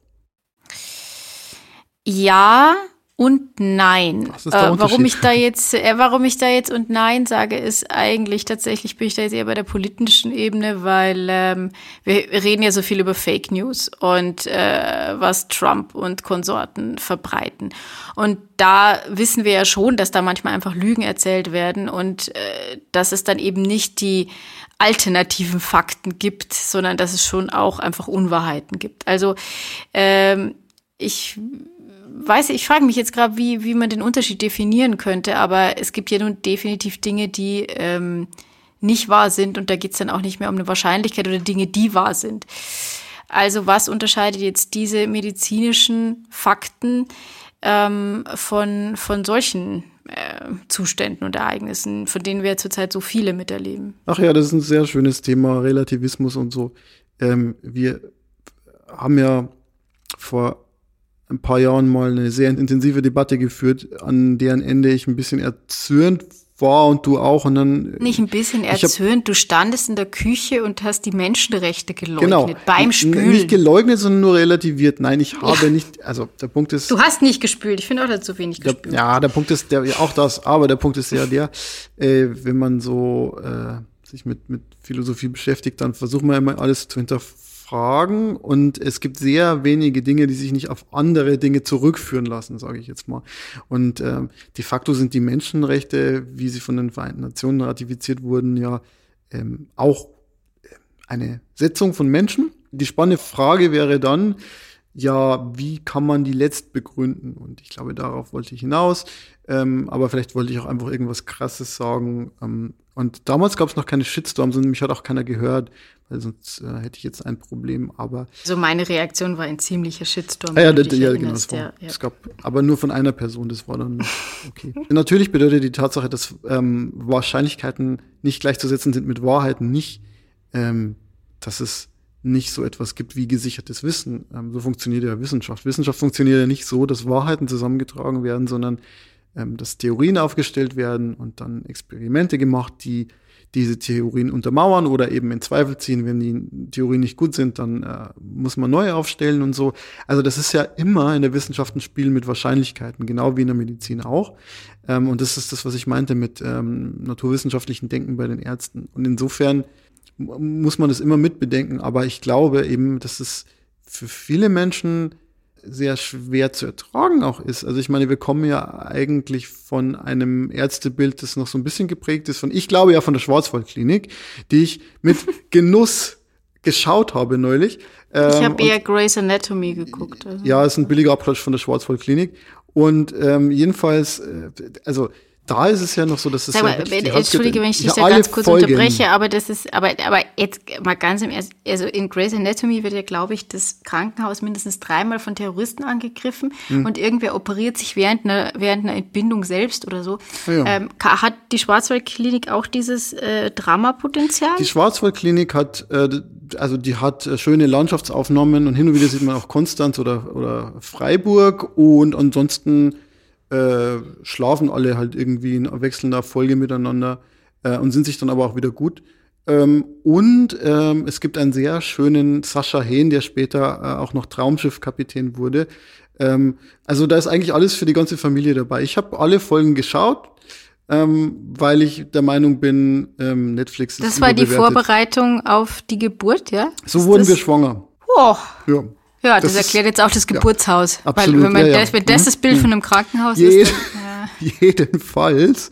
Ja, und nein. Äh, warum ich da jetzt, äh, warum ich da jetzt und nein sage, ist eigentlich tatsächlich bin ich da jetzt eher bei der politischen Ebene, weil ähm, wir reden ja so viel über Fake News und äh, was Trump und Konsorten verbreiten. Und da wissen wir ja schon, dass da manchmal einfach Lügen erzählt werden und äh, dass es dann eben nicht die alternativen Fakten gibt, sondern dass es schon auch einfach Unwahrheiten gibt. Also ähm, ich weiß, ich frage mich jetzt gerade, wie, wie man den Unterschied definieren könnte, aber es gibt ja nun definitiv Dinge, die ähm, nicht wahr sind und da geht es dann auch nicht mehr um eine Wahrscheinlichkeit oder Dinge, die wahr sind. Also was unterscheidet jetzt diese medizinischen Fakten ähm, von, von solchen äh, Zuständen und Ereignissen, von denen wir zurzeit so viele miterleben? Ach ja, das ist ein sehr schönes Thema, Relativismus und so. Ähm, wir haben ja vor ein paar Jahren mal eine sehr intensive Debatte geführt, an deren Ende ich ein bisschen erzürnt war und du auch und dann nicht ein bisschen erzürnt, hab, du standest in der Küche und hast die Menschenrechte geleugnet genau, beim Spülen. Nicht geleugnet, sondern nur relativiert. Nein, ich habe ja. nicht, also der Punkt ist Du hast nicht gespült. Ich finde auch, dass zu wenig gespült. Der, ja, der Punkt ist der auch das, aber der Punkt ist ja der, äh, wenn man so äh, sich mit mit Philosophie beschäftigt, dann versucht man immer alles zu hinterfragen Fragen und es gibt sehr wenige Dinge, die sich nicht auf andere Dinge zurückführen lassen, sage ich jetzt mal. Und ähm, de facto sind die Menschenrechte, wie sie von den Vereinten Nationen ratifiziert wurden, ja ähm, auch äh, eine Setzung von Menschen. Die spannende Frage wäre dann, ja, wie kann man die letzt begründen? Und ich glaube, darauf wollte ich hinaus. Ähm, aber vielleicht wollte ich auch einfach irgendwas Krasses sagen. Ähm, und damals gab es noch keine Shitstorms und mich hat auch keiner gehört, weil sonst äh, hätte ich jetzt ein Problem. Aber so meine Reaktion war ein ziemlicher Shitstorm. Ah, ja, ja, ja genau. Es, war, ja, ja. es gab aber nur von einer Person. Das war dann okay. Natürlich bedeutet die Tatsache, dass ähm, Wahrscheinlichkeiten nicht gleichzusetzen sind mit Wahrheiten, nicht, ähm, dass es nicht so etwas gibt wie gesichertes Wissen. Ähm, so funktioniert ja Wissenschaft. Wissenschaft funktioniert ja nicht so, dass Wahrheiten zusammengetragen werden, sondern ähm, dass Theorien aufgestellt werden und dann Experimente gemacht, die diese Theorien untermauern oder eben in Zweifel ziehen. Wenn die Theorien nicht gut sind, dann äh, muss man neue aufstellen und so. Also das ist ja immer in der Wissenschaft ein Spiel mit Wahrscheinlichkeiten, genau wie in der Medizin auch. Ähm, und das ist das, was ich meinte mit ähm, naturwissenschaftlichen Denken bei den Ärzten. Und insofern muss man das immer mitbedenken. Aber ich glaube eben, dass es für viele Menschen sehr schwer zu ertragen auch ist. Also ich meine, wir kommen ja eigentlich von einem Ärztebild, das noch so ein bisschen geprägt ist von, ich glaube ja von der Schwarzwaldklinik, die ich mit Genuss geschaut habe neulich. Ich habe ähm, eher Grey's Anatomy geguckt. Also. Ja, ist ein billiger Abklatsch von der Schwarzwaldklinik. Und ähm, jedenfalls, äh, also da ist es ja noch so, dass es Sag mal, ja Entschuldige, wenn ich dich da ganz kurz Folgen. unterbreche, aber das ist, aber, aber jetzt mal ganz im Ernst, also in Grey's Anatomy wird ja, glaube ich, das Krankenhaus mindestens dreimal von Terroristen angegriffen hm. und irgendwer operiert sich während einer, während einer Entbindung selbst oder so. Ja. Ähm, hat die Schwarzwaldklinik auch dieses äh, Dramapotenzial? Die Schwarzwaldklinik hat, äh, also die hat äh, schöne Landschaftsaufnahmen und hin und wieder sieht man auch Konstanz oder, oder Freiburg und ansonsten äh, schlafen alle halt irgendwie in wechselnder Folge miteinander äh, und sind sich dann aber auch wieder gut. Ähm, und ähm, es gibt einen sehr schönen Sascha Hehn, der später äh, auch noch Traumschiffkapitän wurde. Ähm, also da ist eigentlich alles für die ganze Familie dabei. Ich habe alle Folgen geschaut, ähm, weil ich der Meinung bin, ähm, Netflix ist Das war die Vorbereitung auf die Geburt, ja? So ist wurden wir schwanger. Oh. Ja. Ja, das, das erklärt jetzt auch das Geburtshaus. Ja, absolut, Weil wenn, man ja, das, wenn das mhm. das Bild von einem Krankenhaus Jed ist. Dann. Jedenfalls.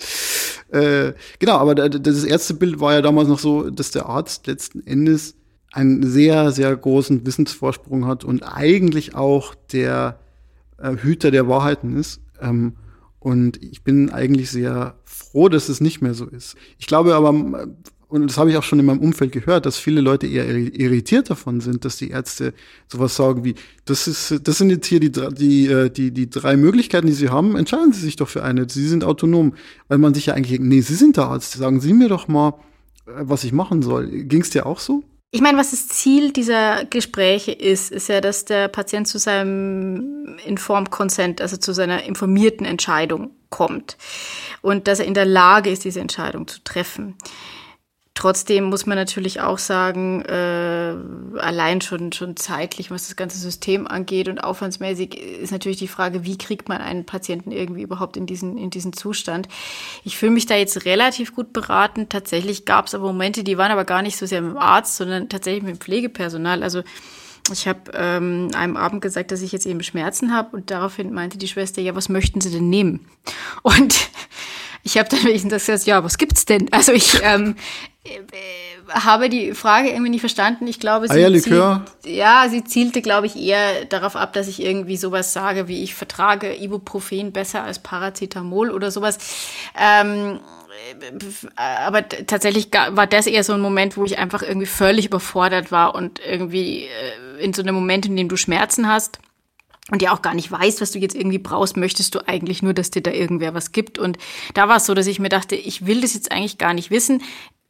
Äh, genau, aber das erste Bild war ja damals noch so, dass der Arzt letzten Endes einen sehr, sehr großen Wissensvorsprung hat und eigentlich auch der äh, Hüter der Wahrheiten ist. Ähm, Und ich bin eigentlich sehr froh, dass es nicht mehr so ist. Ich glaube aber, und das habe ich auch schon in meinem Umfeld gehört, dass viele Leute eher irritiert davon sind, dass die Ärzte sowas sagen wie, das ist, das sind jetzt hier die, die, äh, die, die drei Möglichkeiten, die sie haben, entscheiden sie sich doch für eine. Sie sind autonom. Weil man sich ja eigentlich, nee, sie sind der Arzt, sagen Sie mir doch mal, äh, was ich machen soll. Ging es dir auch so? Ich meine, was das Ziel dieser Gespräche ist, ist ja, dass der Patient zu seinem Informed Consent, also zu seiner informierten Entscheidung kommt und dass er in der Lage ist, diese Entscheidung zu treffen. Trotzdem muss man natürlich auch sagen, äh, allein schon, schon zeitlich, was das ganze System angeht und aufwandsmäßig, ist natürlich die Frage, wie kriegt man einen Patienten irgendwie überhaupt in diesen, in diesen Zustand. Ich fühle mich da jetzt relativ gut beraten. Tatsächlich gab es aber Momente, die waren aber gar nicht so sehr mit dem Arzt, sondern tatsächlich mit dem Pflegepersonal. Also ich habe ähm, einem Abend gesagt, dass ich jetzt eben Schmerzen habe und daraufhin meinte die Schwester, ja, was möchten Sie denn nehmen? Und ich habe dann wenigstens gesagt, ja, was gibt's denn? Also ich ähm, äh, habe die Frage irgendwie nicht verstanden. Ich glaube, sie, Eierlikör? Zielt, ja, sie zielte, glaube ich, eher darauf ab, dass ich irgendwie sowas sage, wie ich vertrage Ibuprofen besser als Paracetamol oder sowas. Ähm, aber tatsächlich war das eher so ein Moment, wo ich einfach irgendwie völlig überfordert war und irgendwie äh, in so einem Moment, in dem du Schmerzen hast und ja auch gar nicht weißt, was du jetzt irgendwie brauchst, möchtest du eigentlich nur, dass dir da irgendwer was gibt. Und da war es so, dass ich mir dachte, ich will das jetzt eigentlich gar nicht wissen,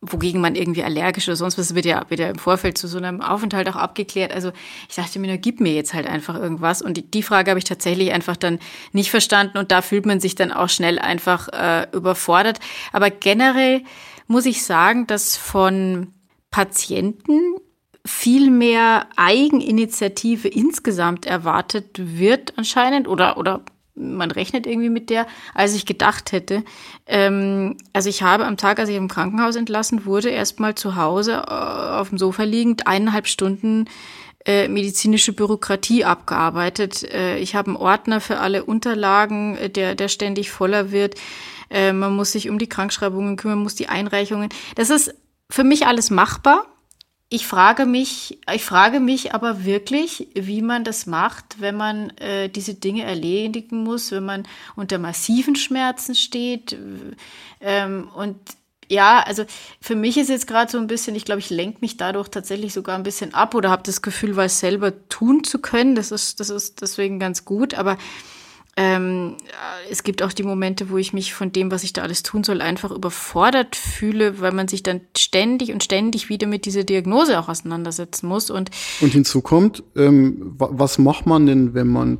wogegen man irgendwie allergisch oder sonst was wird ja, wird ja im Vorfeld zu so einem Aufenthalt auch abgeklärt. Also ich dachte mir, na, gib mir jetzt halt einfach irgendwas. Und die, die Frage habe ich tatsächlich einfach dann nicht verstanden und da fühlt man sich dann auch schnell einfach äh, überfordert. Aber generell muss ich sagen, dass von Patienten viel mehr Eigeninitiative insgesamt erwartet wird anscheinend oder, oder man rechnet irgendwie mit der, als ich gedacht hätte. Ähm, also ich habe am Tag, als ich im Krankenhaus entlassen wurde, erstmal zu Hause äh, auf dem Sofa liegend eineinhalb Stunden äh, medizinische Bürokratie abgearbeitet. Äh, ich habe einen Ordner für alle Unterlagen, äh, der, der ständig voller wird. Äh, man muss sich um die Krankschreibungen kümmern, muss die Einreichungen. Das ist für mich alles machbar. Ich frage mich, ich frage mich aber wirklich, wie man das macht, wenn man äh, diese Dinge erledigen muss, wenn man unter massiven Schmerzen steht. Ähm, und ja, also für mich ist jetzt gerade so ein bisschen, ich glaube, ich lenke mich dadurch tatsächlich sogar ein bisschen ab oder habe das Gefühl, was selber tun zu können. Das ist, das ist deswegen ganz gut. Aber ähm, es gibt auch die Momente, wo ich mich von dem, was ich da alles tun soll, einfach überfordert fühle, weil man sich dann ständig und ständig wieder mit dieser Diagnose auch auseinandersetzen muss. Und, und hinzu kommt, ähm, was macht man denn, wenn man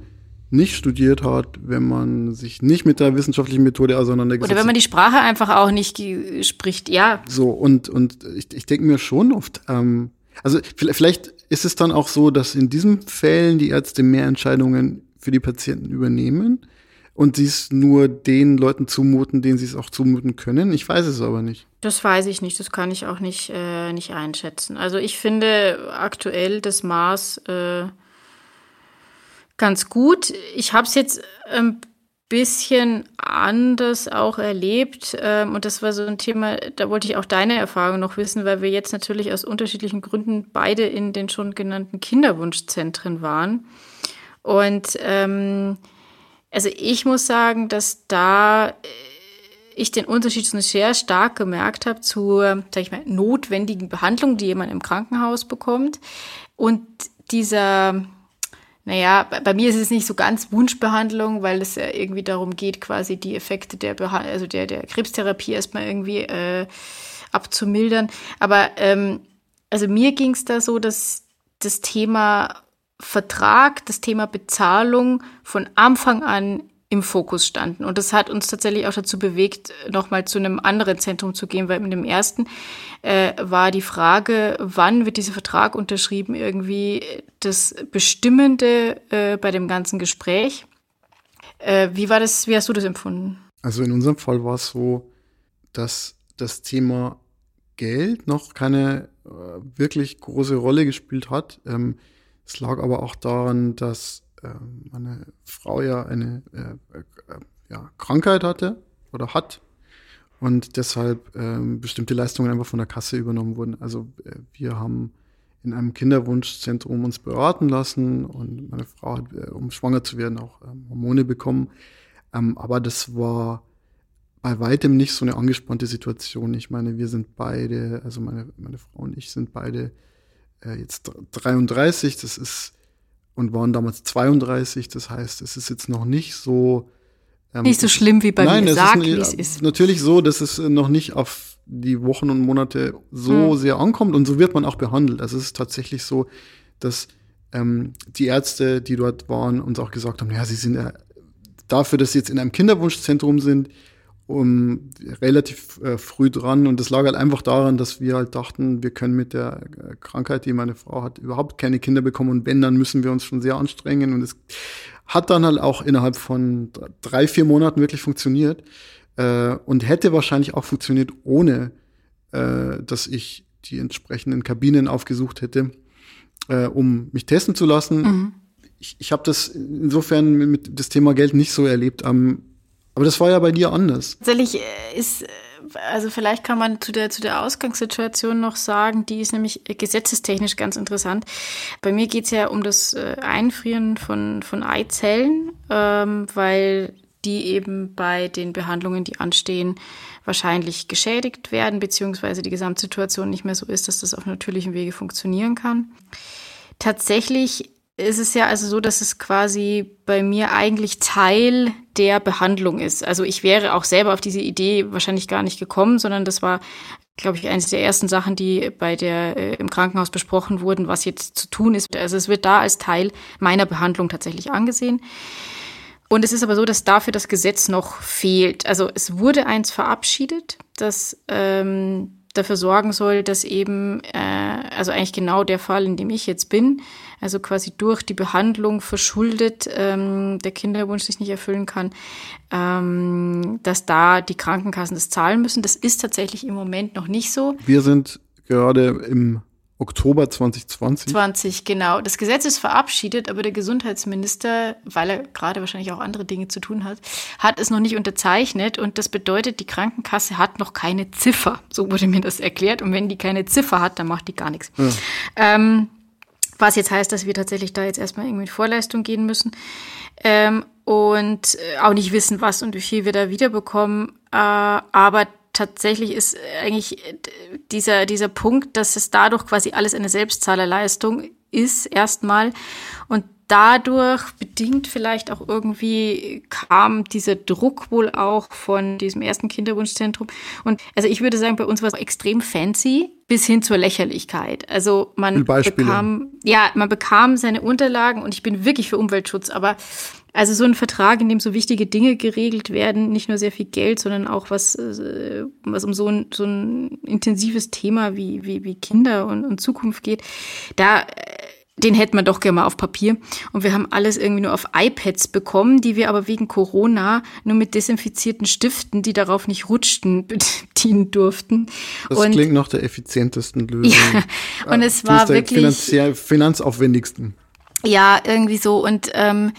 nicht studiert hat, wenn man sich nicht mit der wissenschaftlichen Methode auseinandergesetzt hat. Oder wenn man die Sprache einfach auch nicht spricht, ja. So, und, und ich, ich denke mir schon oft, ähm, also vielleicht ist es dann auch so, dass in diesen Fällen die Ärzte mehr Entscheidungen für die Patienten übernehmen und sie es nur den Leuten zumuten, denen sie es auch zumuten können. Ich weiß es aber nicht. Das weiß ich nicht, das kann ich auch nicht, äh, nicht einschätzen. Also ich finde aktuell das Maß äh, ganz gut. Ich habe es jetzt ein bisschen anders auch erlebt. Ähm, und das war so ein Thema, da wollte ich auch deine Erfahrung noch wissen, weil wir jetzt natürlich aus unterschiedlichen Gründen beide in den schon genannten Kinderwunschzentren waren. Und ähm, also ich muss sagen, dass da äh, ich den Unterschied sehr stark gemerkt habe zur, sag ich mal, notwendigen Behandlung, die jemand im Krankenhaus bekommt. Und dieser, naja, bei mir ist es nicht so ganz Wunschbehandlung, weil es ja irgendwie darum geht, quasi die Effekte der, Behand also der, der Krebstherapie erstmal irgendwie äh, abzumildern. Aber ähm, also mir ging es da so, dass das Thema Vertrag, das Thema Bezahlung von Anfang an im Fokus standen. Und das hat uns tatsächlich auch dazu bewegt, nochmal zu einem anderen Zentrum zu gehen, weil mit dem ersten äh, war die Frage, wann wird dieser Vertrag unterschrieben, irgendwie das Bestimmende äh, bei dem ganzen Gespräch. Äh, wie war das, wie hast du das empfunden? Also in unserem Fall war es so, dass das Thema Geld noch keine äh, wirklich große Rolle gespielt hat. Ähm, es lag aber auch daran, dass äh, meine Frau ja eine äh, äh, ja, Krankheit hatte oder hat und deshalb äh, bestimmte Leistungen einfach von der Kasse übernommen wurden. Also äh, wir haben in einem Kinderwunschzentrum uns beraten lassen und meine Frau hat, äh, um schwanger zu werden, auch ähm, Hormone bekommen. Ähm, aber das war bei weitem nicht so eine angespannte Situation. Ich meine, wir sind beide, also meine, meine Frau und ich sind beide äh, jetzt 33, das ist und waren damals 32, das heißt, es ist jetzt noch nicht so ähm, nicht so schlimm wie bei nein, mir. Sag, wie es ist. Natürlich so, dass es noch nicht auf die Wochen und Monate so hm. sehr ankommt und so wird man auch behandelt. Also es ist tatsächlich so, dass ähm, die Ärzte, die dort waren, uns auch gesagt haben, ja, sie sind ja dafür, dass sie jetzt in einem Kinderwunschzentrum sind, um, relativ äh, früh dran. Und das lag halt einfach daran, dass wir halt dachten, wir können mit der äh, Krankheit, die meine Frau hat, überhaupt keine Kinder bekommen. Und wenn, dann müssen wir uns schon sehr anstrengen. Und es hat dann halt auch innerhalb von drei, vier Monaten wirklich funktioniert. Äh, und hätte wahrscheinlich auch funktioniert, ohne äh, dass ich die entsprechenden Kabinen aufgesucht hätte, äh, um mich testen zu lassen. Mhm. Ich, ich habe das insofern mit das Thema Geld nicht so erlebt. Ähm, aber das war ja bei dir anders. Tatsächlich äh, ist, äh, also vielleicht kann man zu der, zu der Ausgangssituation noch sagen, die ist nämlich gesetzestechnisch ganz interessant. Bei mir geht es ja um das äh, Einfrieren von, von Eizellen, ähm, weil die eben bei den Behandlungen, die anstehen, wahrscheinlich geschädigt werden, beziehungsweise die Gesamtsituation nicht mehr so ist, dass das auf natürlichem Wege funktionieren kann. Tatsächlich ist es ja also so, dass es quasi bei mir eigentlich Teil der Behandlung ist. Also ich wäre auch selber auf diese Idee wahrscheinlich gar nicht gekommen, sondern das war, glaube ich, eines der ersten Sachen, die bei der äh, im Krankenhaus besprochen wurden, was jetzt zu tun ist. Also es wird da als Teil meiner Behandlung tatsächlich angesehen. Und es ist aber so, dass dafür das Gesetz noch fehlt. Also es wurde eins verabschiedet, das ähm, dafür sorgen soll, dass eben, äh, also eigentlich genau der Fall, in dem ich jetzt bin, also quasi durch die Behandlung verschuldet ähm, der Kinderwunsch sich nicht erfüllen kann, ähm, dass da die Krankenkassen das zahlen müssen. Das ist tatsächlich im Moment noch nicht so. Wir sind gerade im Oktober 2020. 20, genau. Das Gesetz ist verabschiedet, aber der Gesundheitsminister, weil er gerade wahrscheinlich auch andere Dinge zu tun hat, hat es noch nicht unterzeichnet und das bedeutet, die Krankenkasse hat noch keine Ziffer. So wurde mir das erklärt. Und wenn die keine Ziffer hat, dann macht die gar nichts. Ja. Ähm, was jetzt heißt, dass wir tatsächlich da jetzt erstmal irgendwie in Vorleistung gehen müssen. Ähm, und äh, auch nicht wissen, was und wie viel wir da wiederbekommen. Äh, aber tatsächlich ist eigentlich äh, dieser, dieser Punkt, dass es dadurch quasi alles eine Selbstzahlerleistung ist, erstmal. Und dadurch bedingt vielleicht auch irgendwie kam dieser Druck wohl auch von diesem ersten Kinderwunschzentrum. Und also ich würde sagen, bei uns war es extrem fancy bis hin zur Lächerlichkeit. Also man bekam, ja, man bekam seine Unterlagen und ich bin wirklich für Umweltschutz, aber also so ein Vertrag, in dem so wichtige Dinge geregelt werden, nicht nur sehr viel Geld, sondern auch was, äh, was um so ein, so ein intensives Thema wie, wie, wie Kinder und, und Zukunft geht, da äh, den hätten wir doch gerne mal auf Papier. Und wir haben alles irgendwie nur auf iPads bekommen, die wir aber wegen Corona nur mit desinfizierten Stiften, die darauf nicht rutschten, bedienen durften. Das und klingt nach der effizientesten Lösung. Ja, und es war wirklich. Finanziell, finanzaufwendigsten. Ja, irgendwie so. Und ähm,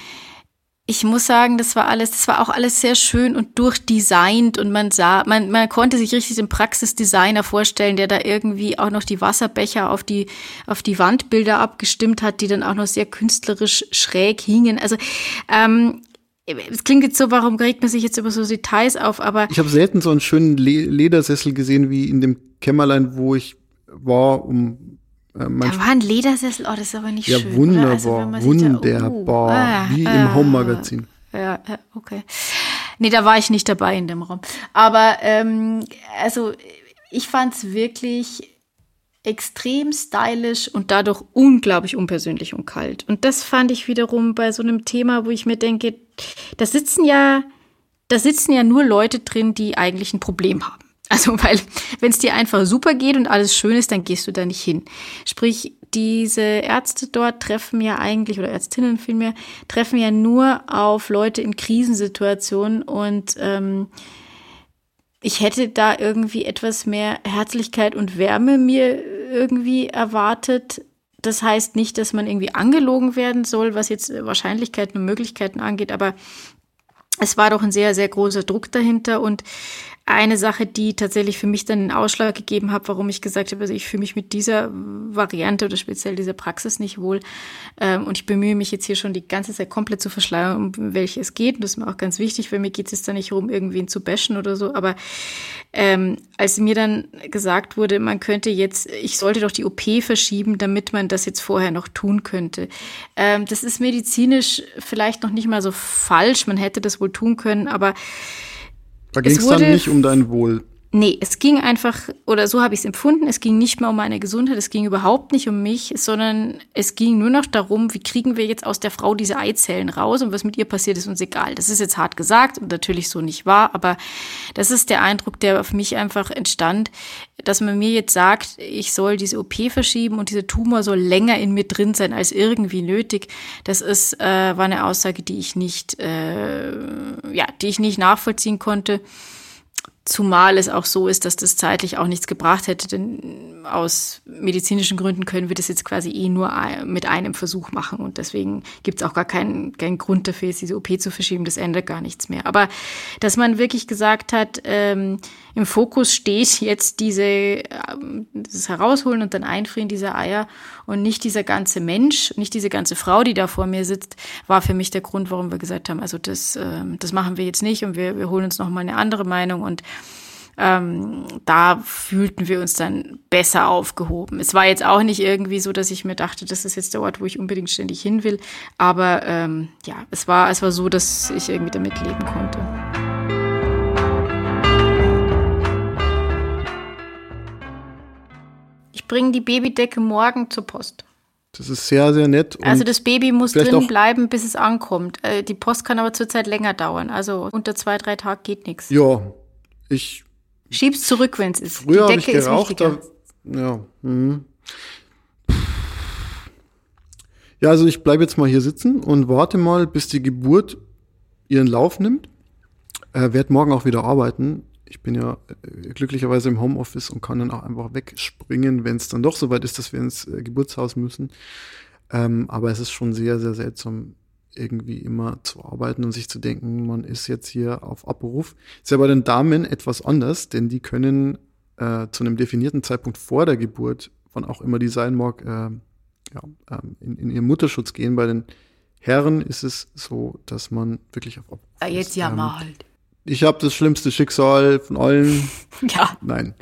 ich muss sagen, das war alles, das war auch alles sehr schön und durchdesignt und man sah, man, man konnte sich richtig den Praxisdesigner vorstellen, der da irgendwie auch noch die Wasserbecher auf die, auf die Wandbilder abgestimmt hat, die dann auch noch sehr künstlerisch schräg hingen. Also, ähm, es klingt jetzt so, warum regt man sich jetzt über so Details auf, aber. Ich habe selten so einen schönen Ledersessel gesehen wie in dem Kämmerlein, wo ich war, um äh, da war ein Ledersessel, oh, das ist aber nicht ja, schön. Ja, wunderbar, also, wunderbar, oh, ah, wie ah, im Home-Magazin. Ja, ja, okay. Nee, da war ich nicht dabei in dem Raum. Aber ähm, also ich fand es wirklich extrem stylisch und dadurch unglaublich unpersönlich und kalt. Und das fand ich wiederum bei so einem Thema, wo ich mir denke, da sitzen ja, da sitzen ja nur Leute drin, die eigentlich ein Problem haben. Also, weil wenn es dir einfach super geht und alles schön ist, dann gehst du da nicht hin. Sprich, diese Ärzte dort treffen ja eigentlich, oder Ärztinnen vielmehr, treffen ja nur auf Leute in Krisensituationen und ähm, ich hätte da irgendwie etwas mehr Herzlichkeit und Wärme mir irgendwie erwartet. Das heißt nicht, dass man irgendwie angelogen werden soll, was jetzt Wahrscheinlichkeiten und Möglichkeiten angeht, aber es war doch ein sehr, sehr großer Druck dahinter und eine Sache, die tatsächlich für mich dann den Ausschlag gegeben hat, warum ich gesagt habe, also ich fühle mich mit dieser Variante oder speziell dieser Praxis nicht wohl. Ähm, und ich bemühe mich jetzt hier schon die ganze Zeit komplett zu verschleiern, um welche es geht. Und das ist mir auch ganz wichtig, weil mir geht es da nicht rum, irgendwen zu bashen oder so. Aber ähm, als mir dann gesagt wurde, man könnte jetzt, ich sollte doch die OP verschieben, damit man das jetzt vorher noch tun könnte. Ähm, das ist medizinisch vielleicht noch nicht mal so falsch. Man hätte das wohl tun können, aber da ging es dann nicht um dein Wohl. Nee, es ging einfach, oder so habe ich es empfunden, es ging nicht mehr um meine Gesundheit, es ging überhaupt nicht um mich, sondern es ging nur noch darum, wie kriegen wir jetzt aus der Frau diese Eizellen raus und was mit ihr passiert, ist uns egal. Das ist jetzt hart gesagt und natürlich so nicht wahr, aber das ist der Eindruck, der auf mich einfach entstand, dass man mir jetzt sagt, ich soll diese OP verschieben und dieser Tumor soll länger in mir drin sein als irgendwie nötig. Das ist, äh, war eine Aussage, die ich nicht, äh, ja, die ich nicht nachvollziehen konnte. Zumal es auch so ist, dass das zeitlich auch nichts gebracht hätte, denn aus medizinischen Gründen können wir das jetzt quasi eh nur mit einem Versuch machen und deswegen gibt es auch gar keinen, keinen Grund dafür, jetzt diese OP zu verschieben, das ändert gar nichts mehr. Aber dass man wirklich gesagt hat, ähm, im Fokus steht jetzt diese, ähm, das Herausholen und dann Einfrieren dieser Eier und nicht dieser ganze Mensch, nicht diese ganze Frau, die da vor mir sitzt, war für mich der Grund, warum wir gesagt haben, also das, ähm, das machen wir jetzt nicht und wir, wir holen uns nochmal eine andere Meinung und ähm, da fühlten wir uns dann besser aufgehoben. Es war jetzt auch nicht irgendwie so, dass ich mir dachte, das ist jetzt der Ort, wo ich unbedingt ständig hin will. Aber ähm, ja, es war, es war so, dass ich irgendwie damit leben konnte. Ich bringe die Babydecke morgen zur Post. Das ist sehr, sehr nett. also das Baby muss drin bleiben, bis es ankommt. Äh, die Post kann aber zurzeit länger dauern. Also unter zwei, drei Tagen geht nichts. Ja, ich Schieb's zurück, wenn es ist. Früher habe ich geraucht. Da, ja. Hm. Ja, also ich bleibe jetzt mal hier sitzen und warte mal, bis die Geburt ihren Lauf nimmt. Äh, werde morgen auch wieder arbeiten. Ich bin ja äh, glücklicherweise im Homeoffice und kann dann auch einfach wegspringen, wenn es dann doch soweit ist, dass wir ins äh, Geburtshaus müssen. Ähm, aber es ist schon sehr, sehr seltsam, irgendwie immer zu arbeiten und sich zu denken, man ist jetzt hier auf Abruf. Ist ja bei den Damen etwas anders, denn die können äh, zu einem definierten Zeitpunkt vor der Geburt, wann auch immer die sein mag, äh, ja, ähm, in, in ihren Mutterschutz gehen. Bei den Herren ist es so, dass man wirklich auf Abruf ja, Jetzt ja ähm, mal halt. Ich habe das schlimmste Schicksal von allen. ja. Nein,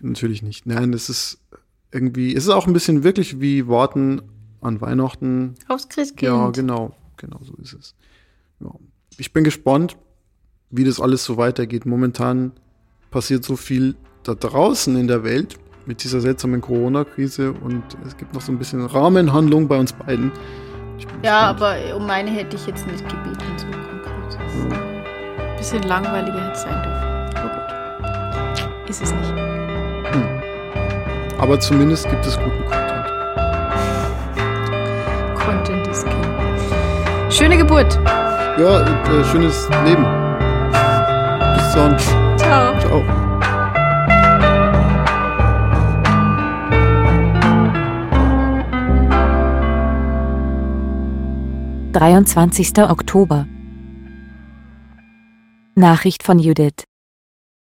natürlich nicht. Nein, das ist irgendwie, es ist auch ein bisschen wirklich wie Warten an Weihnachten. Aufs Christkind. Ja, genau genau so ist es. Ja. Ich bin gespannt, wie das alles so weitergeht. Momentan passiert so viel da draußen in der Welt mit dieser seltsamen Corona-Krise und es gibt noch so ein bisschen Rahmenhandlung bei uns beiden. Ja, aber um meine hätte ich jetzt nicht gebeten, so konkret. Ja. Ein bisschen langweiliger hätte es sein dürfen. Aber gut. Ist es nicht. Hm. Aber zumindest gibt es guten Content. Schöne Geburt. Ja, äh, schönes Leben. Bis dann. Ciao. Ciao. Dreiundzwanzigster Oktober. Nachricht von Judith.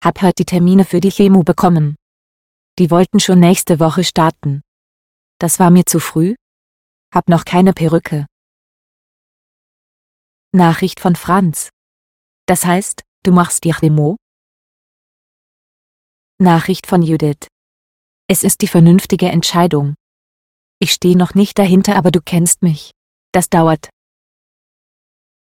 Hab heute die Termine für die Chemo bekommen. Die wollten schon nächste Woche starten. Das war mir zu früh. Hab noch keine Perücke. Nachricht von Franz. Das heißt, du machst die Chemo? Nachricht von Judith. Es ist die vernünftige Entscheidung. Ich stehe noch nicht dahinter, aber du kennst mich. Das dauert.